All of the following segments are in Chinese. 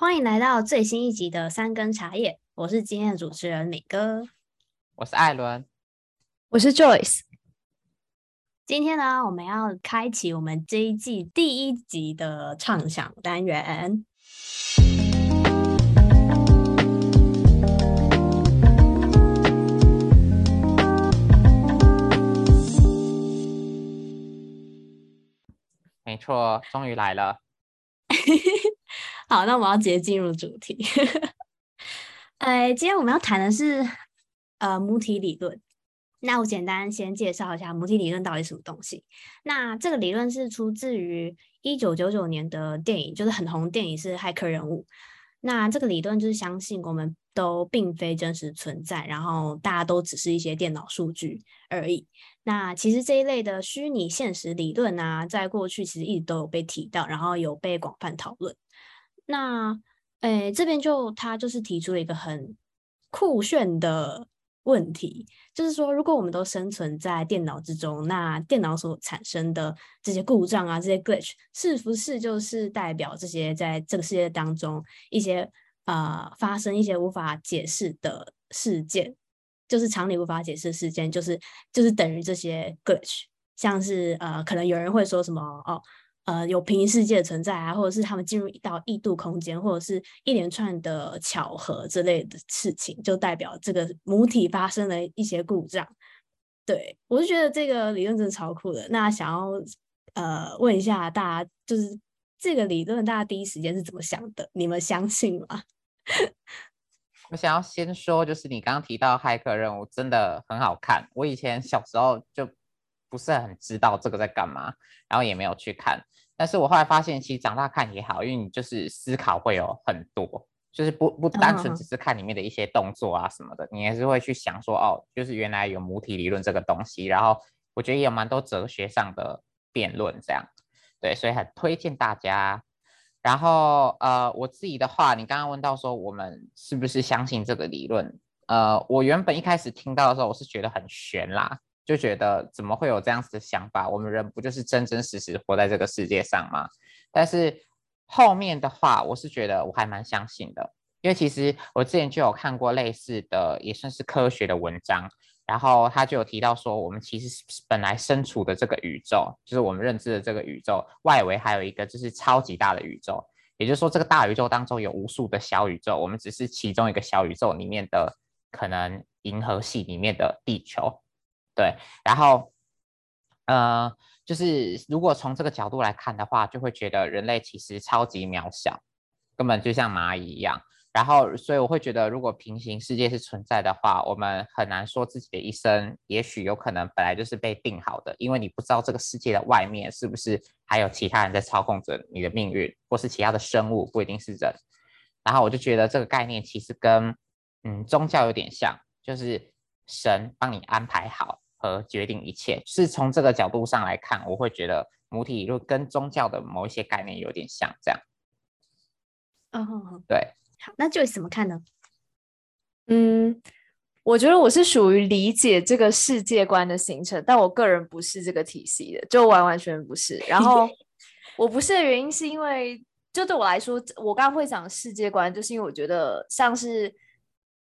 欢迎来到最新一集的三根茶叶，我是今天的主持人敏哥，我是艾伦，我是 Joyce。今天呢，我们要开启我们这一季第一集的畅想单元。没错，终于来了。好，那我们要直接进入主题。呃，今天我们要谈的是呃母体理论。那我简单先介绍一下母体理论到底什么东西。那这个理论是出自于一九九九年的电影，就是很红电影是《骇客任务》。那这个理论就是相信我们都并非真实存在，然后大家都只是一些电脑数据而已。那其实这一类的虚拟现实理论啊，在过去其实一直都有被提到，然后有被广泛讨论。那诶，这边就他就是提出了一个很酷炫的。问题就是说，如果我们都生存在电脑之中，那电脑所产生的这些故障啊，这些 glitch，是不是就是代表这些在这个世界当中一些呃发生一些无法解释的事件，就是常理无法解释事件，就是就是等于这些 glitch，像是呃，可能有人会说什么哦。呃，有平行世界的存在啊，或者是他们进入到异度空间，或者是一连串的巧合之类的事情，就代表这个母体发生了一些故障。对，我就觉得这个理论真的超酷的。那想要呃问一下大家，就是这个理论大家第一时间是怎么想的？你们相信吗？我想要先说，就是你刚刚提到骇客任务真的很好看。我以前小时候就不是很知道这个在干嘛，然后也没有去看。但是我后来发现，其实长大看也好，因为你就是思考会有很多，就是不不单纯只是看里面的一些动作啊什么的，你还是会去想说，哦，就是原来有母体理论这个东西。然后我觉得也有蛮多哲学上的辩论这样，对，所以很推荐大家。然后呃，我自己的话，你刚刚问到说我们是不是相信这个理论？呃，我原本一开始听到的时候，我是觉得很悬啦。就觉得怎么会有这样子的想法？我们人不就是真真实实活在这个世界上吗？但是后面的话，我是觉得我还蛮相信的，因为其实我之前就有看过类似的，也算是科学的文章，然后他就有提到说，我们其实本来身处的这个宇宙，就是我们认知的这个宇宙外围还有一个就是超级大的宇宙，也就是说这个大宇宙当中有无数的小宇宙，我们只是其中一个小宇宙里面的可能银河系里面的地球。对，然后，呃，就是如果从这个角度来看的话，就会觉得人类其实超级渺小，根本就像蚂蚁一样。然后，所以我会觉得，如果平行世界是存在的话，我们很难说自己的一生，也许有可能本来就是被定好的，因为你不知道这个世界的外面是不是还有其他人在操控着你的命运，或是其他的生物，不一定是人。然后我就觉得这个概念其实跟嗯宗教有点像，就是神帮你安排好。和决定一切，是从这个角度上来看，我会觉得母体理论跟宗教的某一些概念有点像，这样。嗯哼哼，对。好，那 Joyce 怎么看呢？嗯，我觉得我是属于理解这个世界观的形成，但我个人不是这个体系的，就完完全全不是。然后 我不是的原因是因为，就对我来说，我刚刚会讲世界观，就是因为我觉得像是。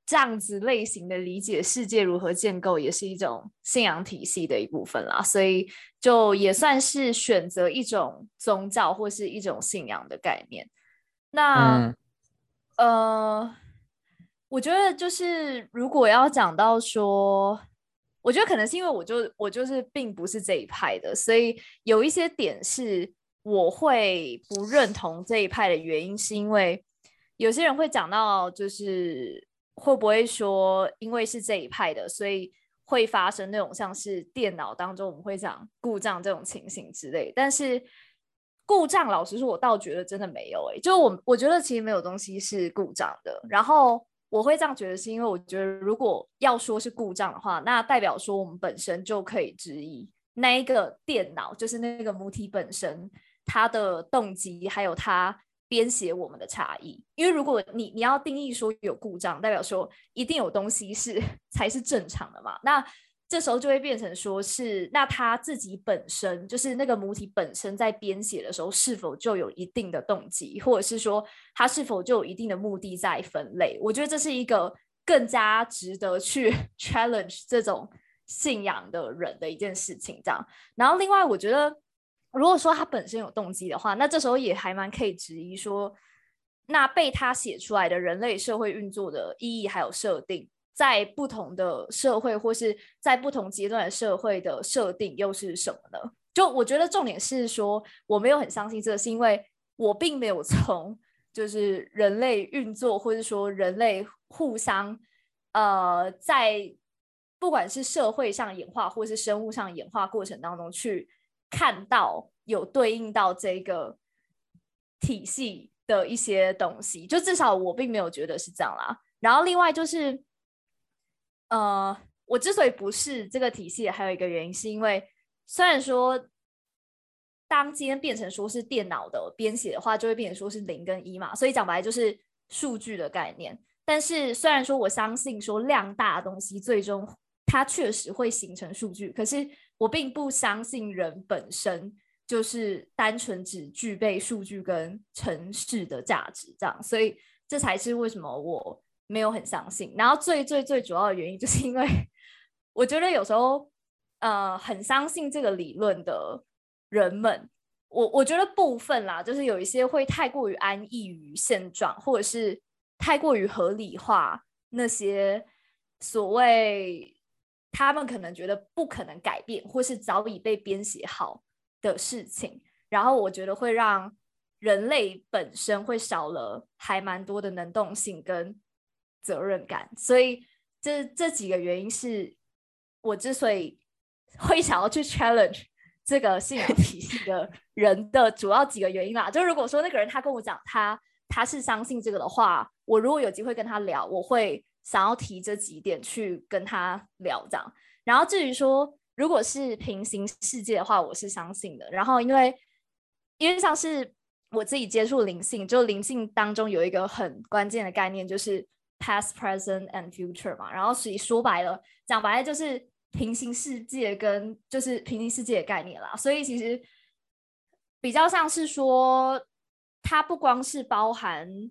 这样子类型的理解世界如何建构，也是一种信仰体系的一部分啦，所以就也算是选择一种宗教或是一种信仰的概念。那、嗯、呃，我觉得就是如果要讲到说，我觉得可能是因为我就我就是并不是这一派的，所以有一些点是我会不认同这一派的原因，是因为有些人会讲到就是。会不会说，因为是这一派的，所以会发生那种像是电脑当中我们会讲故障这种情形之类？但是故障，老实说，我倒觉得真的没有诶、就我我觉得其实没有东西是故障的。然后我会这样觉得，是因为我觉得如果要说是故障的话，那代表说我们本身就可以质疑那一个电脑，就是那个母体本身它的动机，还有它。编写我们的差异，因为如果你你要定义说有故障，代表说一定有东西是 才是正常的嘛。那这时候就会变成说是，那他自己本身就是那个母体本身在编写的时候，是否就有一定的动机，或者是说他是否就有一定的目的在分类？我觉得这是一个更加值得去 challenge 这种信仰的人的一件事情。这样，然后另外我觉得，如果说他本身有动机的话，那这时候也还蛮可以质疑说，那被他写出来的人类社会运作的意义还有设定。在不同的社会，或是在不同阶段的社会的设定又是什么呢？就我觉得重点是说，我没有很相信这个，是因为我并没有从就是人类运作，或者说人类互相呃，在不管是社会上演化，或是生物上演化过程当中去看到有对应到这个体系的一些东西，就至少我并没有觉得是这样啦。然后另外就是。呃，我之所以不是这个体系，还有一个原因是因为，虽然说当今天变成说是电脑的编写的话，就会变成说是零跟一嘛，所以讲白了就是数据的概念。但是虽然说我相信说量大的东西最终它确实会形成数据，可是我并不相信人本身就是单纯只具备数据跟城市的价值这样，所以这才是为什么我。没有很相信，然后最最最主要的原因就是因为我觉得有时候，呃，很相信这个理论的人们，我我觉得部分啦，就是有一些会太过于安逸于现状，或者是太过于合理化那些所谓他们可能觉得不可能改变，或是早已被编写好的事情，然后我觉得会让人类本身会少了还蛮多的能动性跟。责任感，所以这这几个原因是我之所以 会想要去 challenge 这个信仰体系的 人的主要几个原因啦。就如果说那个人他跟我讲他他是相信这个的话，我如果有机会跟他聊，我会想要提这几点去跟他聊这样。然后至于说如果是平行世界的话，我是相信的。然后因为因为像是我自己接触灵性，就灵性当中有一个很关键的概念，就是。Past, present, and future 嘛，然后所以说白了，讲白了就是平行世界跟就是平行世界的概念啦。所以其实比较像是说，它不光是包含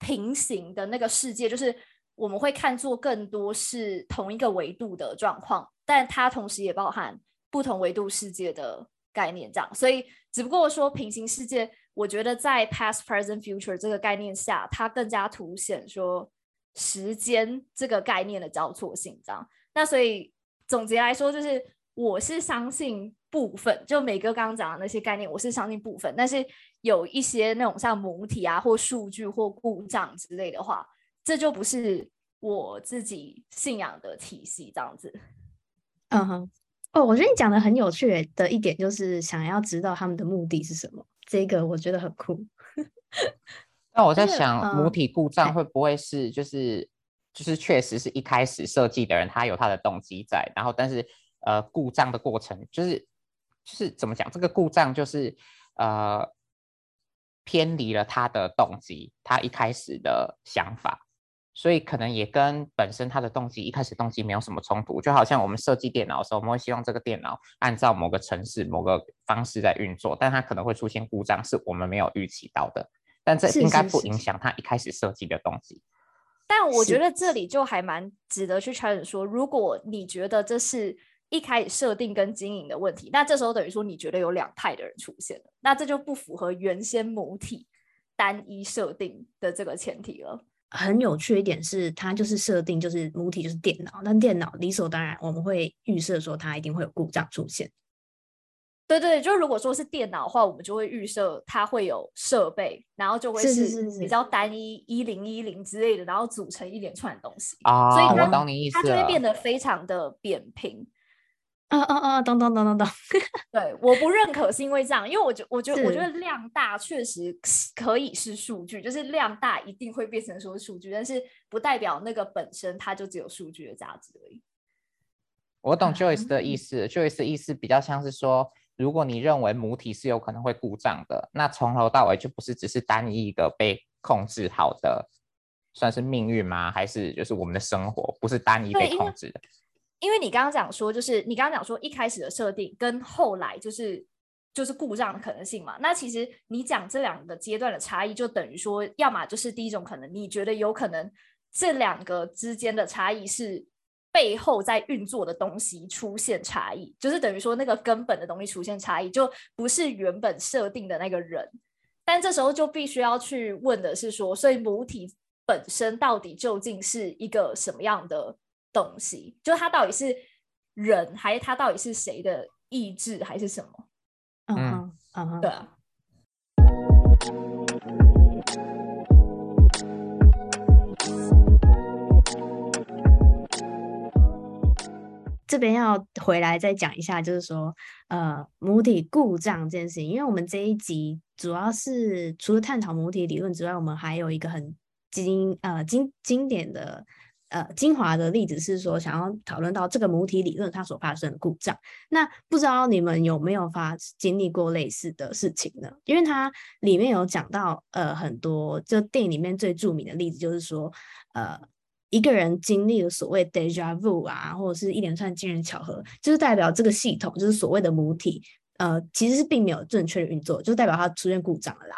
平行的那个世界，就是我们会看作更多是同一个维度的状况，但它同时也包含不同维度世界的概念，这样。所以只不过说平行世界。我觉得在 past, present, future 这个概念下，它更加凸显说时间这个概念的交错性，这样。那所以总结来说，就是我是相信部分，就美哥刚刚讲的那些概念，我是相信部分。但是有一些那种像母体啊，或数据或故障之类的话，这就不是我自己信仰的体系，这样子。嗯哼，哦，我觉得你讲的很有趣的一点，就是想要知道他们的目的是什么。这个我觉得很酷。那我在想，母体故障会不会是就是就是确实是一开始设计的人他有他的动机在，然后但是呃故障的过程就是就是怎么讲？这个故障就是呃偏离了他的动机，他一开始的想法。所以可能也跟本身它的动机一开始动机没有什么冲突，就好像我们设计电脑的时候，我们会希望这个电脑按照某个程式、某个方式在运作，但它可能会出现故障，是我们没有预期到的。但这应该不影响它一开始设计的动机。但我觉得这里就还蛮值得去确认说，如果你觉得这是一开始设定跟经营的问题，那这时候等于说你觉得有两派的人出现了，那这就不符合原先母体单一设定的这个前提了。很有趣的一点是，它就是设定就是母体就是电脑，但电脑理所当然我们会预设说它一定会有故障出现。对对，就如果说是电脑的话，我们就会预设它会有设备，然后就会是比较单一一零一零之类的，然后组成一连串的东西啊，所以它我懂你意思，它就会变得非常的扁平。啊啊啊！懂懂懂懂懂！对，我不认可是因为这样，因为我觉我觉得我觉得量大确实可以是数据，就是量大一定会变成说数据，但是不代表那个本身它就只有数据的价值而已。我懂 Joyce 的意思，嗯，Joyce 的意思比较像是说，如果你认为母体是有可能会故障的，那从头到尾就不是只是单一一个被控制好的，算是命运吗？还是就是我们的生活不是单一被控制的？因为你刚刚讲说，就是你刚刚讲说一开始的设定跟后来就是就是故障的可能性嘛。那其实你讲这两个阶段的差异，就等于说，要么就是第一种可能，你觉得有可能这两个之间的差异是背后在运作的东西出现差异，就是等于说那个根本的东西出现差异，就不是原本设定的那个人。但这时候就必须要去问的是说，所以母体本身到底究竟是一个什么样的东西？就它到底是人，还是它到底是谁的意志，还是什么？嗯嗯，对啊。这边要回来再讲一下，就是说，呃，母体故障这件事情，因为我们这一集主要是除了探讨母体理论之外，我们还有一个很经呃经经典的呃精华的例子是说，想要讨论到这个母体理论它所发生的故障。那不知道你们有没有发经历过类似的事情呢？因为它里面有讲到呃很多，就电影里面最著名的例子就是说，呃。一个人经历了所谓 deja vu 啊，或者是一连串惊人巧合，就是代表这个系统，就是所谓的母体，呃，其实是并没有正确的运作，就代表它出现故障了啦。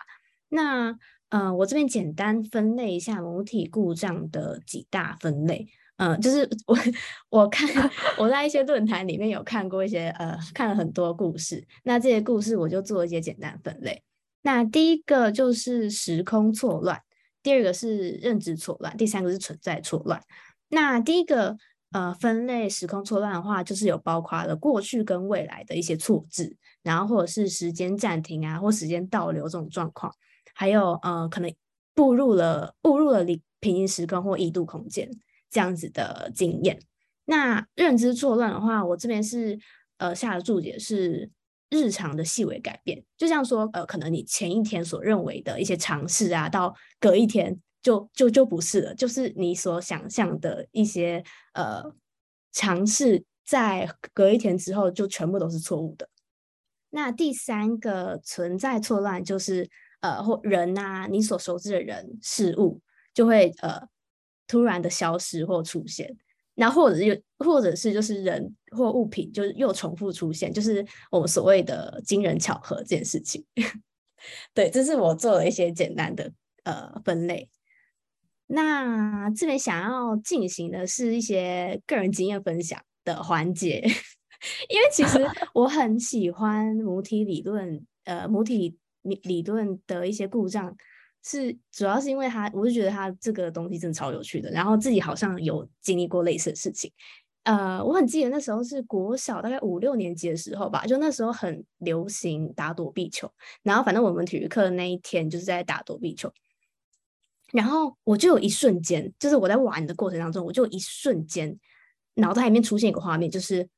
那呃，我这边简单分类一下母体故障的几大分类，呃，就是我我看我在一些论坛里面有看过一些呃，看了很多故事，那这些故事我就做一些简单分类。那第一个就是时空错乱。第二个是认知错乱，第三个是存在错乱。那第一个呃分类时空错乱的话，就是有包括了过去跟未来的一些错置，然后或者是时间暂停啊，或时间倒流这种状况，还有呃可能步入了步入了平平行时空或异度空间这样子的经验。那认知错乱的话，我这边是呃下的注解是。日常的细微改变，就像说，呃，可能你前一天所认为的一些尝试啊，到隔一天就就就不是了，就是你所想象的一些呃尝试，在隔一天之后就全部都是错误的。那第三个存在错乱，就是呃，或人啊，你所熟知的人事物就会呃突然的消失或出现。那或者又，或者是就是人或物品，就是又重复出现，就是我们所谓的惊人巧合这件事情。对，这是我做了一些简单的呃分类。那这边想要进行的是一些个人经验分享的环节，因为其实 我很喜欢母体理论，呃，母体理理论的一些故障。是，主要是因为他，我就觉得他这个东西真的超有趣的。然后自己好像有经历过类似的事情。呃，我很记得那时候是国小大概五六年级的时候吧，就那时候很流行打躲避球。然后反正我们体育课的那一天就是在打躲避球。然后我就有一瞬间，就是我在玩的过程当中，我就一瞬间脑袋里面出现一个画面，就是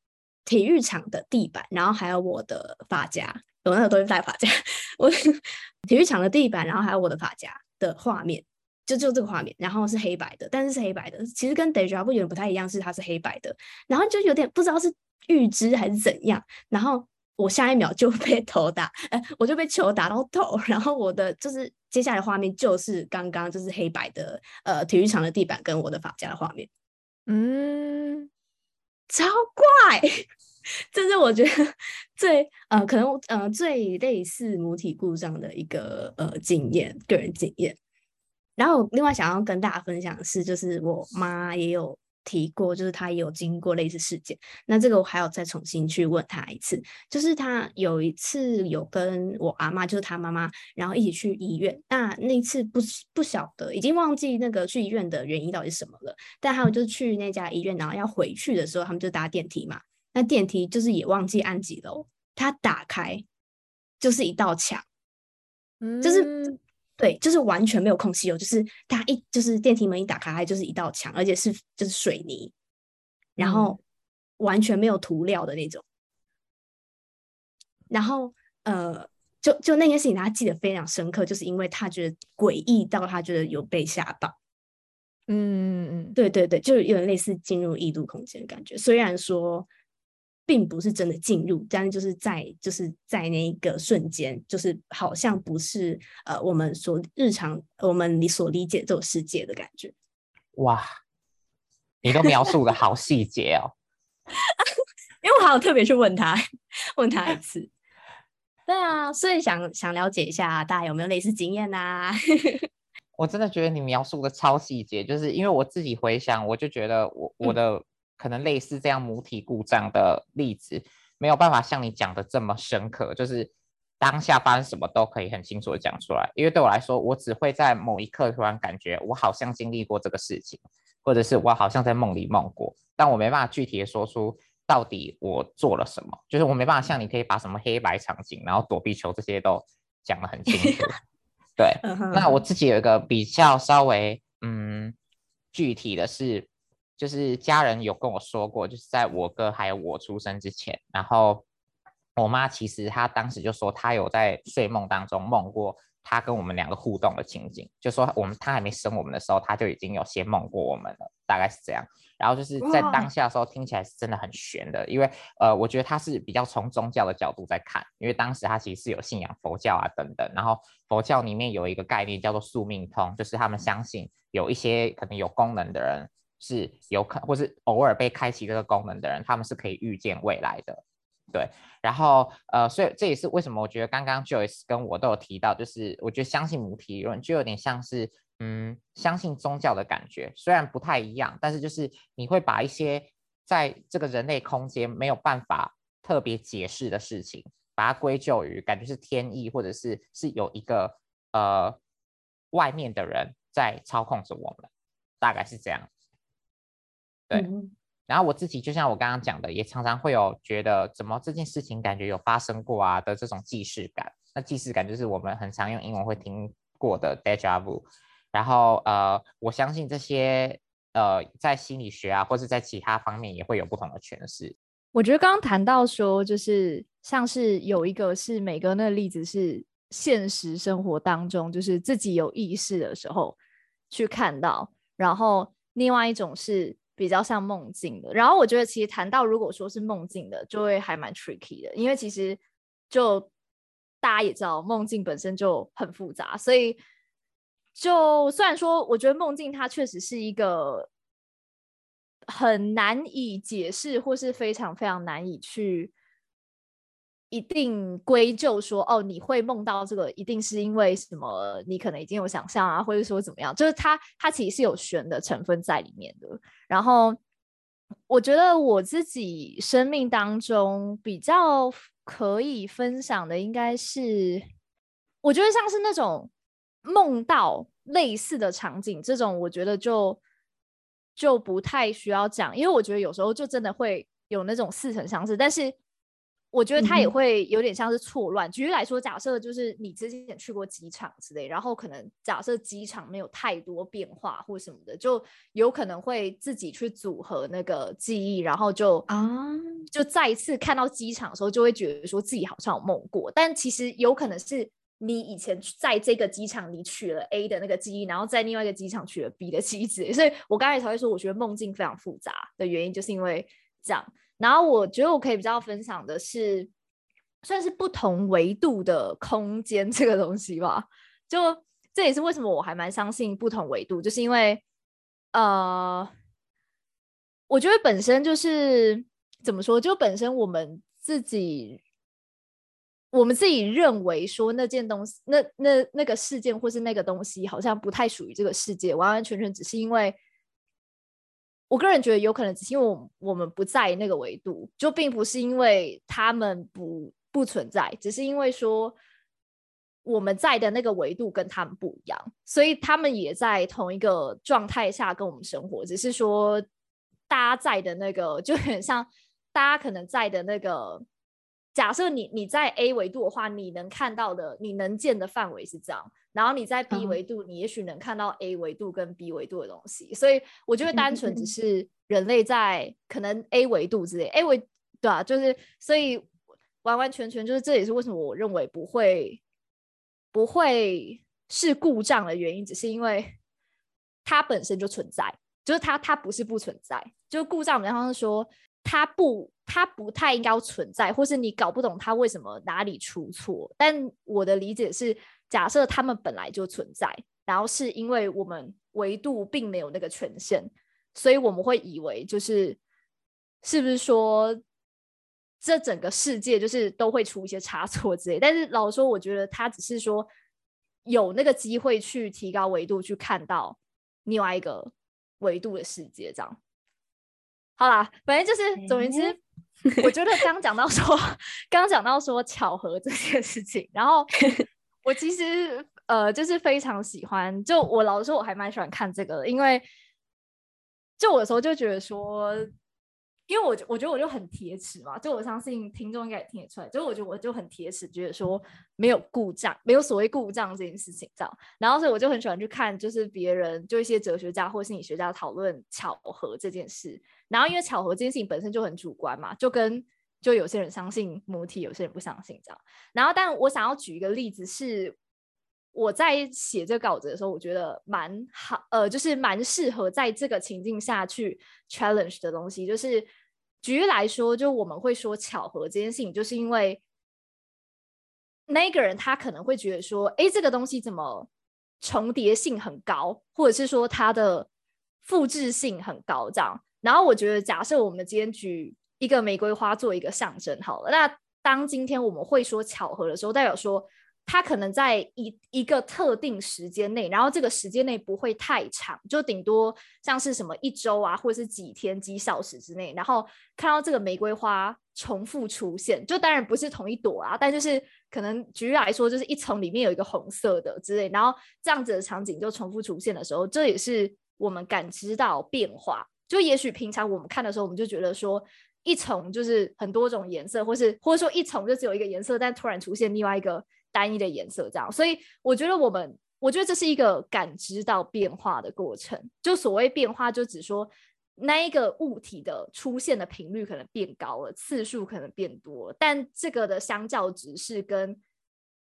体育场的地板，然后还有我的发夹。我那个都是带发夹，我体育场的地板，然后还有我的发夹的画面，就就这个画面，然后是黑白的，但是是黑白的，其实跟 déjà vu 有点不太一样，是它是黑白的，然后就有点不知道是预知还是怎样，然后我下一秒就被头打，哎，我就被球打到头，然后我的就是接下来的画面就是刚刚就是黑白的呃体育场的地板跟我的发夹的画面，嗯，超怪。这是我觉得 最呃可能呃最类似母体故障的一个呃经验，个人经验。然后另外想要跟大家分享的是，就是我妈也有提过，就是她也有经过类似事件。那这个我还要再重新去问她一次，就是她有一次有跟我阿妈，就是她妈妈，然后一起去医院。那那次不不晓得，已经忘记那个去医院的原因到底是什么了。但还有就是去那家医院，然后要回去的时候，他们就搭电梯嘛。那电梯就是也忘记按几楼，它打开就是一道墙，嗯，就是对，就是完全没有空隙哦，就是它一就是电梯门一打开，它就是一道墙，而且是就是水泥，然后完全没有涂料的那种，然后呃，就就那件事情他记得非常深刻，就是因为他觉得诡异到他觉得有被吓到，嗯嗯嗯，对对对，就是有点类似进入异度空间的感觉，虽然说。并不是真的进入，但是就是在就是在那一个瞬间，就是好像不是呃我们所日常我们你所理解这种世界的感觉。哇，你都描述的好细节哦。因为我还有特别去问他，问他一次。对啊，所以想想了解一下，大家有没有类似经验啊？我真的觉得你描述的超细节，就是因为我自己回想，我就觉得我我的可能类似这样母体故障的例子，嗯、没有办法像你讲的这么深刻，就是当下发生什么都可以很清楚的讲出来。因为对我来说，我只会在某一刻突然感觉我好像经历过这个事情，或者是我好像在梦里梦过，但我没办法具体的说出。到底我做了什么？就是我没办法像你可以把什么黑白场景，然后躲避球这些都讲得很清楚。对，那我自己有一个比较稍微嗯具体的是，就是家人有跟我说过，就是在我哥还有我出生之前，然后我妈其实她当时就说她有在睡梦当中梦过她跟我们两个互动的情景，就说我们她还没生我们的时候，她就已经有先梦过我们了，大概是这样。然后就是在当下的时候，听起来是真的很玄的，因为呃，我觉得他是比较从宗教的角度在看，因为当时他其实是有信仰佛教啊等等，然后佛教里面有一个概念叫做宿命通，就是他们相信有一些可能有功能的人是有可，或是偶尔被开启这个功能的人，他们是可以预见未来的，对。然后呃，所以这也是为什么我觉得刚刚 Joyce 跟我都有提到，就是我觉得相信母体理论就有点像是。嗯，相信宗教的感觉虽然不太一样，但是就是你会把一些在这个人类空间没有办法特别解释的事情，把它归咎于感觉是天意，或者是是有一个呃外面的人在操控着我们，大概是这样。对，嗯、然后我自己就像我刚刚讲的，也常常会有觉得怎么这件事情感觉有发生过啊的这种既视感。那既视感就是我们很常用英文会听过的 deja vu。然后呃，我相信这些呃，在心理学啊，或是在其他方面也会有不同的诠释。我觉得刚刚谈到说，就是像是有一个是美哥那个例子，是现实生活当中，就是自己有意识的时候去看到，然后另外一种是比较像梦境的。然后我觉得其实谈到如果说是梦境的，就会还蛮 tricky 的，因为其实就大家也知道，梦境本身就很复杂，所以。就虽然说，我觉得梦境它确实是一个很难以解释，或是非常非常难以去一定归咎说，哦，你会梦到这个，一定是因为什么？你可能已经有想象啊，或者说怎么样？就是它，它其实是有玄的成分在里面的。然后，我觉得我自己生命当中比较可以分享的，应该是，我觉得像是那种。梦到类似的场景，这种我觉得就就不太需要讲，因为我觉得有时候就真的会有那种似曾相识，但是我觉得它也会有点像是错乱。嗯、举例来说，假设就是你之前去过机场之类，然后可能假设机场没有太多变化或什么的，就有可能会自己去组合那个记忆，然后就啊，就再一次看到机场的时候，就会觉得说自己好像有梦过，但其实有可能是。你以前在这个机场，你取了 A 的那个记忆，然后在另外一个机场取了 B 的记忆，所以我刚才才会说，我觉得梦境非常复杂的原因，就是因为这样。然后我觉得我可以比较分享的是，算是不同维度的空间这个东西吧。就这也是为什么我还蛮相信不同维度，就是因为呃，我觉得本身就是怎么说，就本身我们自己。我们自己认为说那件东西，那那那个事件或是那个东西，好像不太属于这个世界，完完全全只是因为，我个人觉得有可能只是因为我我们不在那个维度，就并不是因为他们不不存在，只是因为说我们在的那个维度跟他们不一样，所以他们也在同一个状态下跟我们生活，只是说大家在的那个就很像大家可能在的那个。假设你你在 A 维度的话，你能看到的、你能见的范围是这样，然后你在 B 维度，你也许能看到 A 维度跟 B 维度的东西。所以我觉得单纯只是人类在可能 A 维度之类，A 维对啊，就是所以完完全全就是这也是为什么我认为不会不会是故障的原因，只是因为它本身就存在，就是它它不是不存在，就是故障，比方说。它不，它不太应该存在，或是你搞不懂它为什么哪里出错。但我的理解是，假设它们本来就存在，然后是因为我们维度并没有那个权限，所以我们会以为就是是不是说这整个世界就是都会出一些差错之类？但是老实说，我觉得他只是说有那个机会去提高维度，去看到另外一个维度的世界，这样。好啦，反正就是总言之，欸、我觉得刚讲到 说，刚讲到说巧合这件事情，然后 我其实呃就是非常喜欢，就我老实说，我还蛮喜欢看这个的，因为就我有时候就觉得说。因为我我觉得我就很铁齿嘛，就我相信听众应该也听得出来，就我觉得我就很铁齿，觉得说没有故障，没有所谓故障这件事情这样。然后所以我就很喜欢去看，就是别人就一些哲学家或心理学家讨论巧合这件事。然后因为巧合这件事情本身就很主观嘛，就跟就有些人相信母体，有些人不相信这样。然后但我想要举一个例子是。我在写这稿子的时候，我觉得蛮好，呃，就是蛮适合在这个情境下去 challenge 的东西。就是举例来说，就我们会说巧合这件事情，就是因为那个人他可能会觉得说，哎，这个东西怎么重叠性很高，或者是说它的复制性很高这样。然后我觉得，假设我们今天举一个玫瑰花做一个象征好了，那当今天我们会说巧合的时候，代表说。它可能在一一个特定时间内，然后这个时间内不会太长，就顶多像是什么一周啊，或者是几天、几小时之内，然后看到这个玫瑰花重复出现，就当然不是同一朵啊，但就是可能举例来说，就是一丛里面有一个红色的之类，然后这样子的场景就重复出现的时候，这也是我们感知到变化。就也许平常我们看的时候，我们就觉得说一丛就是很多种颜色，或是或者说一丛就只有一个颜色，但突然出现另外一个。单一的颜色，这样，所以我觉得我们，我觉得这是一个感知到变化的过程。就所谓变化，就只说那一个物体的出现的频率可能变高了，次数可能变多了，但这个的相较值是跟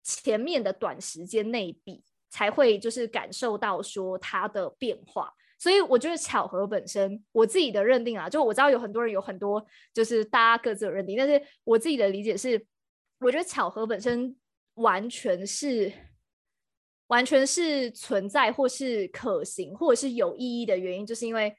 前面的短时间内比，才会就是感受到说它的变化。所以我觉得巧合本身，我自己的认定啊，就我知道有很多人有很多就是大家各自有认定，但是我自己的理解是，我觉得巧合本身。完全是，完全是存在或是可行或者是有意义的原因，就是因为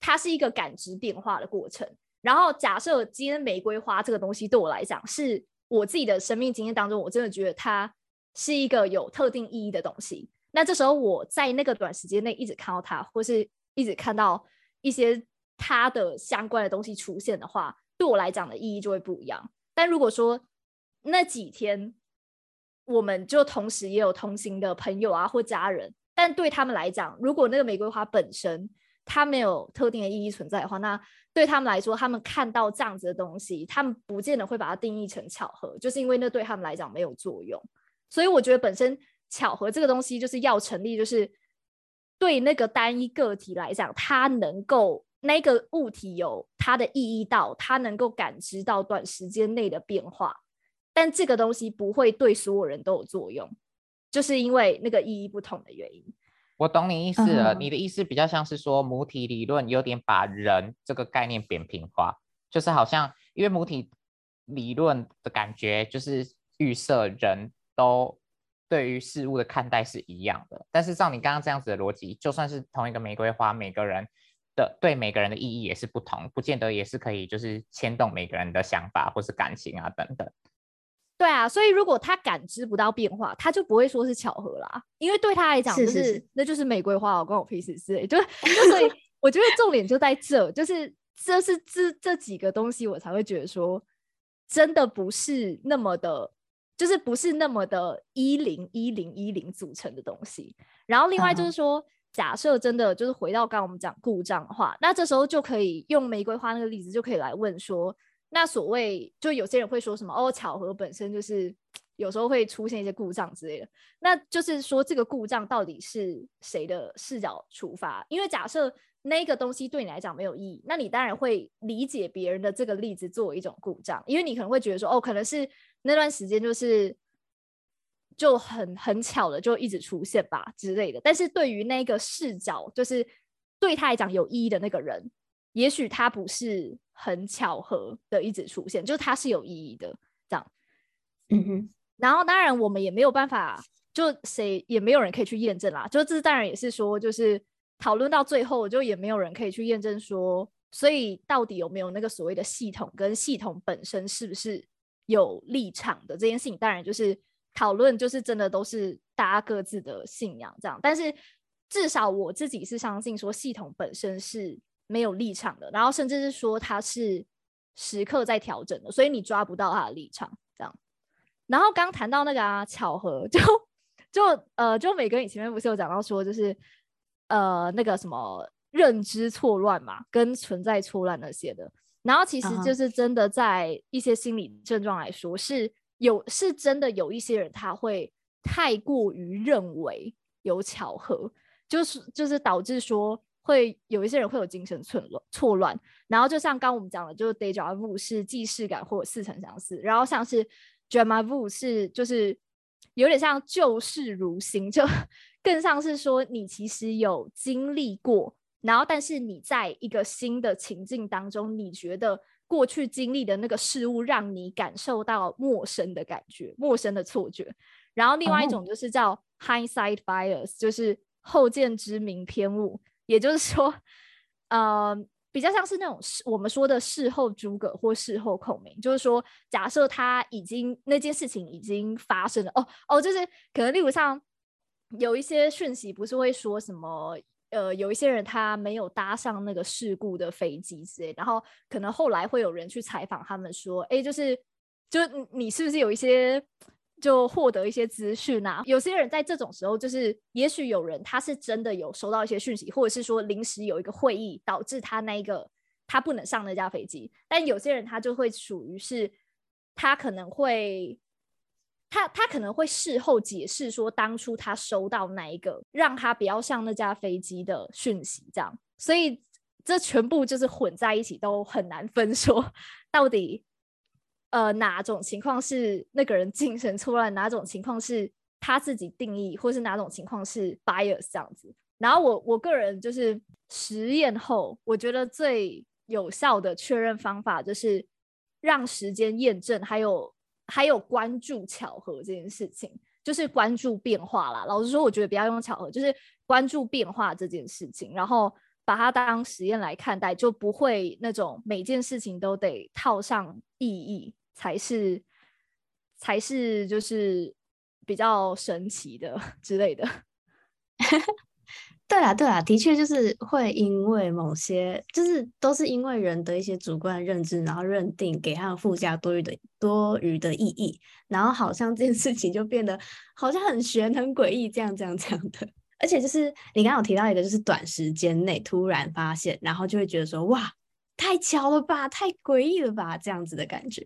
它是一个感知变化的过程。然后假设今天玫瑰花这个东西对我来讲，是我自己的生命经验当中，我真的觉得它是一个有特定意义的东西。那这时候我在那个短时间内一直看到它，或是一直看到一些它的相关的东西出现的话，对我来讲的意义就会不一样。但如果说那几天，我们就同时也有同行的朋友啊或家人，但对他们来讲，如果那个玫瑰花本身它没有特定的意义存在的话，那对他们来说，他们看到这样子的东西，他们不见得会把它定义成巧合，就是因为那对他们来讲没有作用。所以我觉得本身巧合这个东西就是要成立，就是对那个单一个体来讲，它能够那个物体有它的意义到，它能够感知到短时间内的变化。但这个东西不会对所有人都有作用，就是因为那个意义不同的原因。我懂你意思了，嗯、你的意思比较像是说母体理论有点把人这个概念扁平化，就是好像因为母体理论的感觉就是预设人都对于事物的看待是一样的，但是照你刚刚这样子的逻辑，就算是同一个玫瑰花，每个人的对每个人的意义也是不同，不见得也是可以就是牵动每个人的想法或是感情啊等等。对啊，所以如果他感知不到变化，他就不会说是巧合啦。因为对他来讲，就是，是，是，是那就是玫瑰花，我关我屁事之类。就就所以 我觉得重点就在这，就是这是这这几个东西，我才会觉得说，真的不是那么的，就是不是那么的一零一零一零组成的东西。然后另外就是说，嗯、假设真的就是回到刚刚我们讲故障的话，那这时候就可以用玫瑰花那个例子，就可以来问说。那所谓就有些人会说什么哦，巧合本身就是有时候会出现一些故障之类的。那就是说这个故障到底是谁的视角出发？因为假设那个东西对你来讲没有意义，那你当然会理解别人的这个例子作为一种故障，因为你可能会觉得说哦，可能是那段时间就是就很很巧的就一直出现吧之类的。但是对于那个视角，就是对他来讲有意义的那个人。也许他不是很巧合的一直出现，就是它是有意义的，这样。嗯哼。然后当然我们也没有办法，就谁也没有人可以去验证啦。就这当然也是说，就是讨论到最后，就也没有人可以去验证说所以到底有没有那个所谓的系统，跟系统本身是不是有立场的这件事情，当然就是讨论，就是真的都是大家各自的信仰这样。但是至少我自己是相信说系统本身是没有立场的，然后甚至是说他是时刻在调整的，所以你抓不到他的立场这样。然后刚谈到那个啊巧合，就就呃就每个人前面不是有讲到说就是呃那个什么。认知错乱嘛，跟存在错乱那些的，然后其实就是真的在一些心理症状来说，是有是真的有一些人他会太过于认为有巧合，就是就是导致说会有一些人会有精神错乱错乱，然后就像刚我们讲的，就是 deja vu 是既视感或者似曾相识，然后像是 drama vu 是就是有点像旧事如新，就 更像是说你其实有经历过。然后，但是你在一个新的情境当中，你觉得过去经历的那个事物让你感受到陌生的感觉、陌生的错觉。然后，另外一种就是叫 hindsight bias，就是后见之明偏误。也就是说，呃，比较像是那种我们说的事后诸葛或事后孔明。就是说，假设他已经那件事情已经发生了，哦哦，就是可能例如像有一些讯息，不是会说什么？呃，有一些人他没有搭上那个事故的飞机之类，然后可能后来会有人去采访他们说，哎，就是，就你是不是有一些就获得一些资讯啊？有些人在这种时候，就是也许有人他是真的有收到一些讯息，或者是说临时有一个会议导致他那一个他不能上那架飞机，但有些人他就会属于是，他可能会。他他可能会事后解释说，当初他收到那一个让他不要上那架飞机的讯息，这样，所以这全部就是混在一起，都很难分说 到底，呃，哪种情况是那个人精神错乱，哪种情况是他自己定义，或是哪种情况是 bias 这样子。然后我我个人就是实验后，我觉得最有效的确认方法就是让时间验证，还有。还有关注巧合这件事情，就是关注变化啦。老实说，我觉得不要用巧合，就是关注变化这件事情，然后把它当实验来看待，就不会那种每件事情都得套上意义才是，才是就是比较神奇的 之类的。对啊，对啊，的确就是会因为某些，就是都是因为人的一些主观认知，然后认定给他附加多余的多余的意义，然后好像这件事情就变得好像很玄、很诡异，这样这样这样的。而且就是你刚刚有提到一个，就是短时间内突然发现，然后就会觉得说哇，太巧了吧，太诡异了吧，这样子的感觉。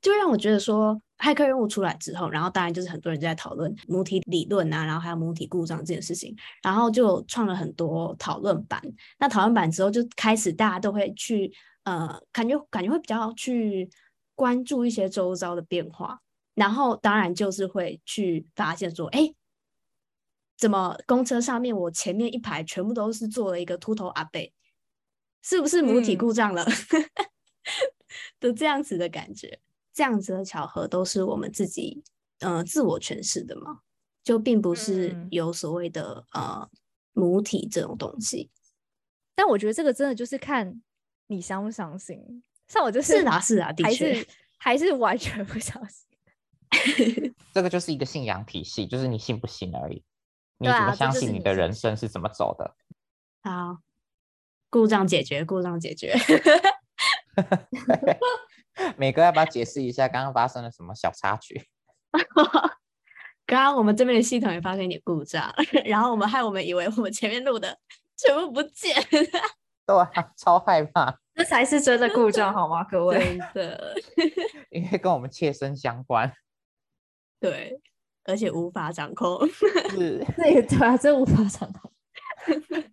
就让我觉得说，骇客任务出来之后，然后当然就是很多人就在讨论母体理论啊，然后还有母体故障这件事情，然后就创了很多讨论版。那讨论版之后，就开始大家都会去呃，感觉感觉会比较去关注一些周遭的变化，然后当然就是会去发现说，哎，怎么公车上面我前面一排全部都是坐了一个秃头阿伯，是不是母体故障了？嗯、的这样子的感觉。这样子的巧合都是我们自己呃自我诠释的嘛，就并不是有所谓的、嗯、呃母体这种东西。但我觉得这个真的就是看你相不相信。像我就是是啊是啊，的确还是还是完全不相信。这个就是一个信仰体系，就是你信不信而已。你怎么相信你的人生是怎么走的？啊、好，故障解决，故障解决。美哥要不要解释一下刚刚发生了什么小插曲？刚刚我们这边的系统也发生一点故障，然后我们害我们以为我们前面录的全部不见，对啊，超害怕，这才是真的故障好吗？各位的，因为跟我们切身相关，对，而且无法掌控，是，这也对啊，真无法掌控。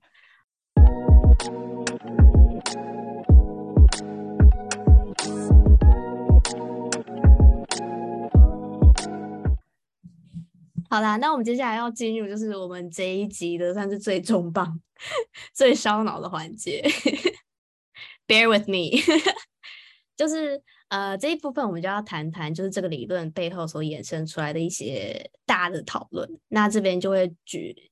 好啦，那我们接下来要进入就是我们这一集的算是最重磅、最烧脑的环节。Bear with me，就是呃这一部分我们就要谈谈就是这个理论背后所衍生出来的一些大的讨论。那这边就会举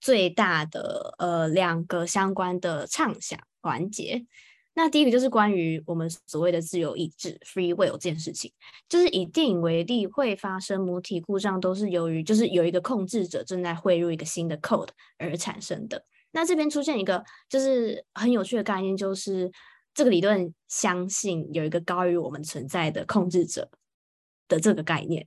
最大的呃两个相关的畅想，环节。那第一个就是关于我们所谓的自由意志 （free will） 这件事情，就是以电影为例，会发生母体故障，都是由于就是有一个控制者正在汇入一个新的 code 而产生的。那这边出现一个就是很有趣的概念，就是这个理论相信有一个高于我们存在的控制者的这个概念。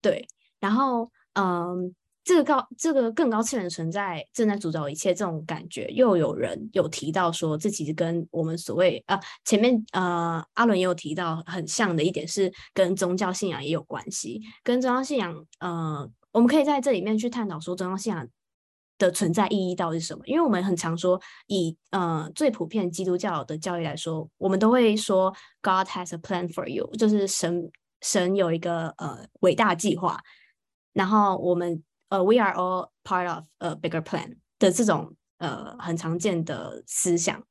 对，然后嗯。这个高，这个更高次元的存在正在主导一切，这种感觉又有人有提到说，这其实跟我们所谓啊、前面呃阿伦也有提到很像的一点是跟宗教信仰也有关系，跟宗教信仰呃，我们可以在这里面去探讨说宗教信仰的存在意义到底是什么？因为我们很常说以呃最普遍基督教的教义来说，我们都会说 God has a plan for you，就是神神有一个呃伟大计划，然后我们。呃、We are all part of a bigger plan 的这种呃很常见的思想，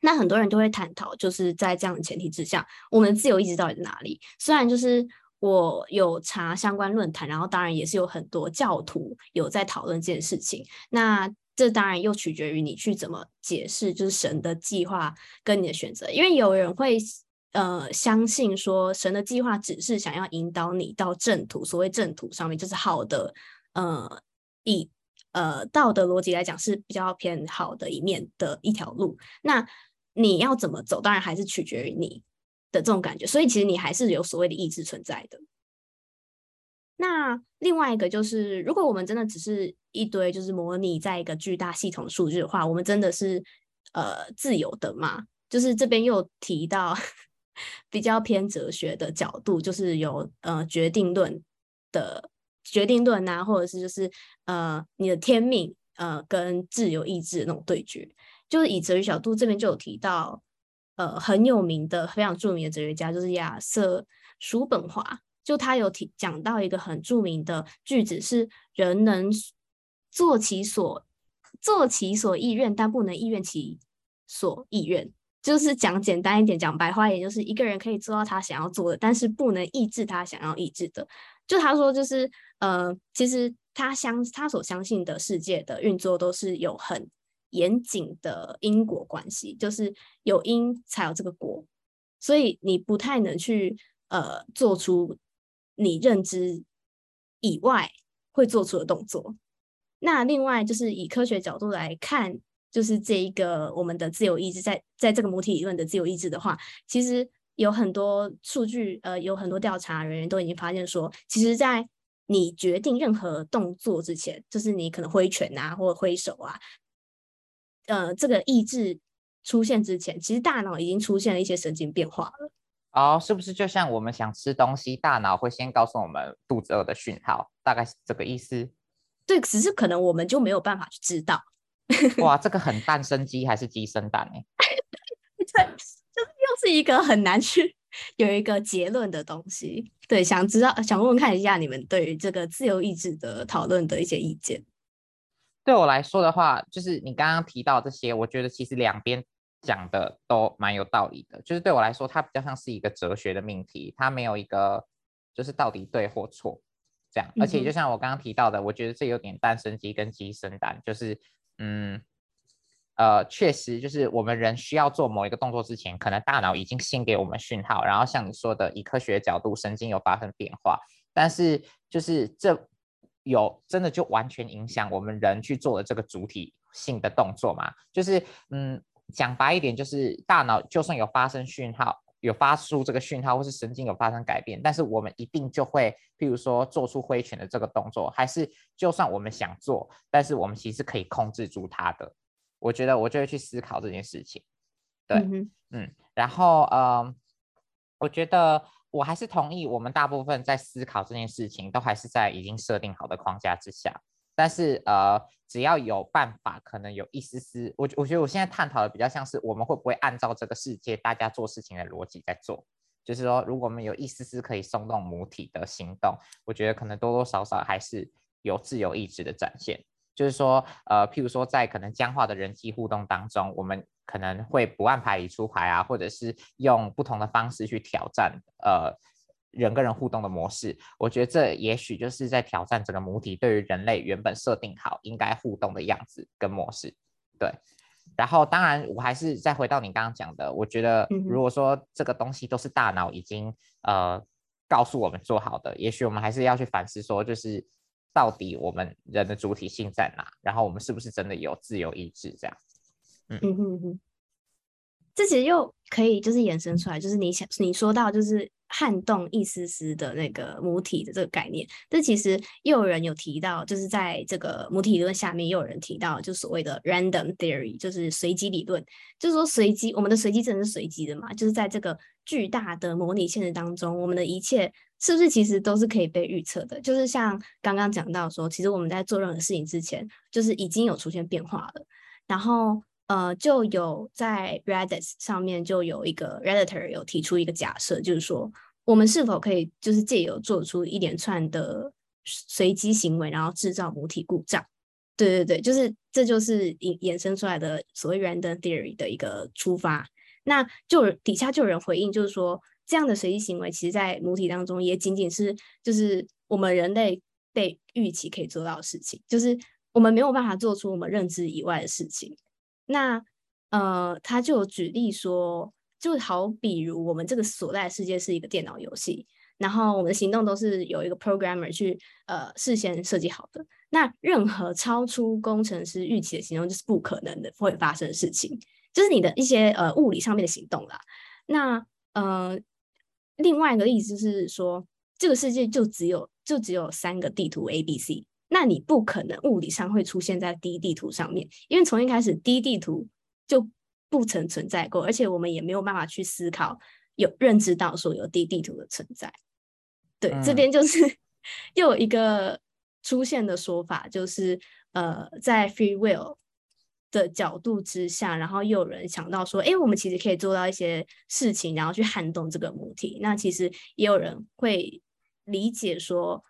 那很多人都会探讨，就是在这样的前提之下，我们的自由意志到底在哪里？虽然就是我有查相关论坛，然后当然也是有很多教徒有在讨论这件事情，那这当然又取决于你去怎么解释，就是神的计划跟你的选择，因为有人会。呃，相信说神的计划只是想要引导你到正途，所谓正途上面就是好的，呃，以呃道德逻辑来讲是比较偏好的一面的一条路。那你要怎么走，当然还是取决于你的这种感觉。所以其实你还是有所谓的意志存在的。那另外一个就是，如果我们真的只是一堆就是模拟在一个巨大系统数据的话，我们真的是呃自由的吗？就是这边又提到。比较偏哲学的角度，就是有呃决定论的决定论啊，或者是就是呃你的天命呃跟自由意志的那种对决。就是以哲学角度这边就有提到，呃很有名的非常著名的哲学家就是亚瑟叔本华，就他有提讲到一个很著名的句子，是人能做其所做其所意愿，但不能意愿其所意愿。就是讲简单一点，讲白话一点，就是一个人可以做到他想要做的，但是不能抑制他想要抑制的。就他说，就是呃，其实他相他所相信的世界的运作都是有很严谨的因果关系，就是有因才有这个果，所以你不太能去呃做出你认知以外会做出的动作。那另外就是以科学角度来看。就是这一个我们的自由意志，在在这个母体理论的自由意志的话，其实有很多数据，呃，有很多调查人员都已经发现说，其实，在你决定任何动作之前，就是你可能挥拳啊，或者挥手啊，呃，这个意志出现之前，其实大脑已经出现了一些神经变化了。哦，是不是就像我们想吃东西，大脑会先告诉我们肚子饿的讯号，大概是这个意思？对，只是可能我们就没有办法去知道。哇，这个很蛋生鸡还是鸡生蛋呢？对，就是又是一个很难去有一个结论的东西。对，想知道，想问问看一下你们对于这个自由意志的讨论的一些意见。对我来说的话，就是你刚刚提到这些，我觉得其实两边讲的都蛮有道理的。就是对我来说，它比较像是一个哲学的命题，它没有一个就是到底对或错这样。而且就像我刚刚提到的，我觉得这有点蛋生鸡跟鸡生蛋，就是。嗯，呃，确实，就是我们人需要做某一个动作之前，可能大脑已经先给我们讯号，然后像你说的，以科学角度，神经有发生变化。但是，就是这有真的就完全影响我们人去做的这个主体性的动作嘛？就是，嗯，讲白一点，就是大脑就算有发生讯号。有发出这个讯号，或是神经有发生改变，但是我们一定就会，譬如说做出挥拳的这个动作，还是就算我们想做，但是我们其实可以控制住它的。我觉得我就会去思考这件事情。对，嗯，嗯，然后呃，我觉得我还是同意，我们大部分在思考这件事情，都还是在已经设定好的框架之下。但是呃，只要有办法，可能有一丝丝，我我觉得我现在探讨的比较像是我们会不会按照这个世界大家做事情的逻辑在做，就是说，如果我们有一丝丝可以松动母体的行动，我觉得可能多多少少还是有自由意志的展现。就是说，呃，譬如说在可能僵化的人际互动当中，我们可能会不按牌理出牌啊，或者是用不同的方式去挑战，呃。人跟人互动的模式，我觉得这也许就是在挑战整个母体对于人类原本设定好应该互动的样子跟模式。对，然后当然我还是再回到你刚刚讲的，我觉得如果说这个东西都是大脑已经呃告诉我们做好的，也许我们还是要去反思说，就是到底我们人的主体性在哪，然后我们是不是真的有自由意志这样？嗯哼哼。这其实又可以就是衍生出来，就是你想你说到就是撼动一丝丝的那个母体的这个概念，这其实又有人有提到，就是在这个母体理论下面又有人提到，就所谓的 random theory，就是随机理论，就是说随机，我们的随机真的是随机的嘛？就是在这个巨大的模拟现实当中，我们的一切是不是其实都是可以被预测的？就是像刚刚讲到说，其实我们在做任何事情之前，就是已经有出现变化了，然后。呃，就有在 Reddit 上面就有一个 Redditor 有提出一个假设，就是说我们是否可以就是借由做出一连串的随机行为，然后制造母体故障？对对对，就是这就是引衍生出来的所谓 Random Theory 的一个出发。那就底下就有人回应，就是说这样的随机行为，其实在母体当中也仅仅是就是我们人类被预期可以做到的事情，就是我们没有办法做出我们认知以外的事情。那呃，他就举例说，就好比如我们这个所在的世界是一个电脑游戏，然后我们的行动都是有一个 programmer 去呃事先设计好的。那任何超出工程师预期的行动，就是不可能的会发生的事情，就是你的一些呃物理上面的行动啦。那呃，另外一个例子就是说，这个世界就只有就只有三个地图 A、B、C。那你不可能物理上会出现在 D 地图上面，因为从一开始 D 地图就不曾存在过，而且我们也没有办法去思考有认知到说有 D 地图的存在。对，嗯、这边就是 又有一个出现的说法，就是呃，在 free will 的角度之下，然后又有人想到说，哎，我们其实可以做到一些事情，然后去撼动这个母体。那其实也有人会理解说。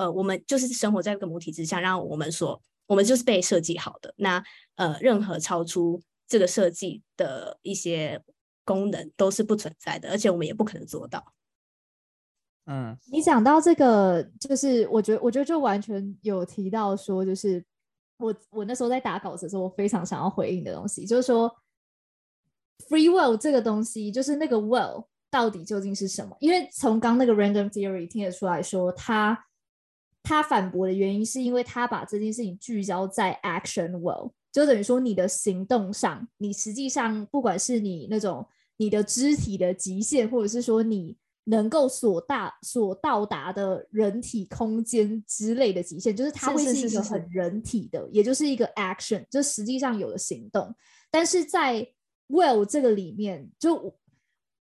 呃，我们就是生活在一个母体之下，让我们说，我们就是被设计好的。那呃，任何超出这个设计的一些功能都是不存在的，而且我们也不可能做到。嗯，你讲到这个，就是我觉得，我觉得就完全有提到说，就是我我那时候在打稿子的时候，我非常想要回应的东西，就是说，free will 这个东西，就是那个 will 到底究竟是什么？因为从刚那个 random theory 听得出来说，它。他反驳的原因是因为他把这件事情聚焦在 action well，就等于说你的行动上，你实际上不管是你那种你的肢体的极限，或者是说你能够所大所到达的人体空间之类的极限，就是它会是一个很人体的，是是是是，也就是一个 action，就实际上有的行动。但是在 well 这个里面，就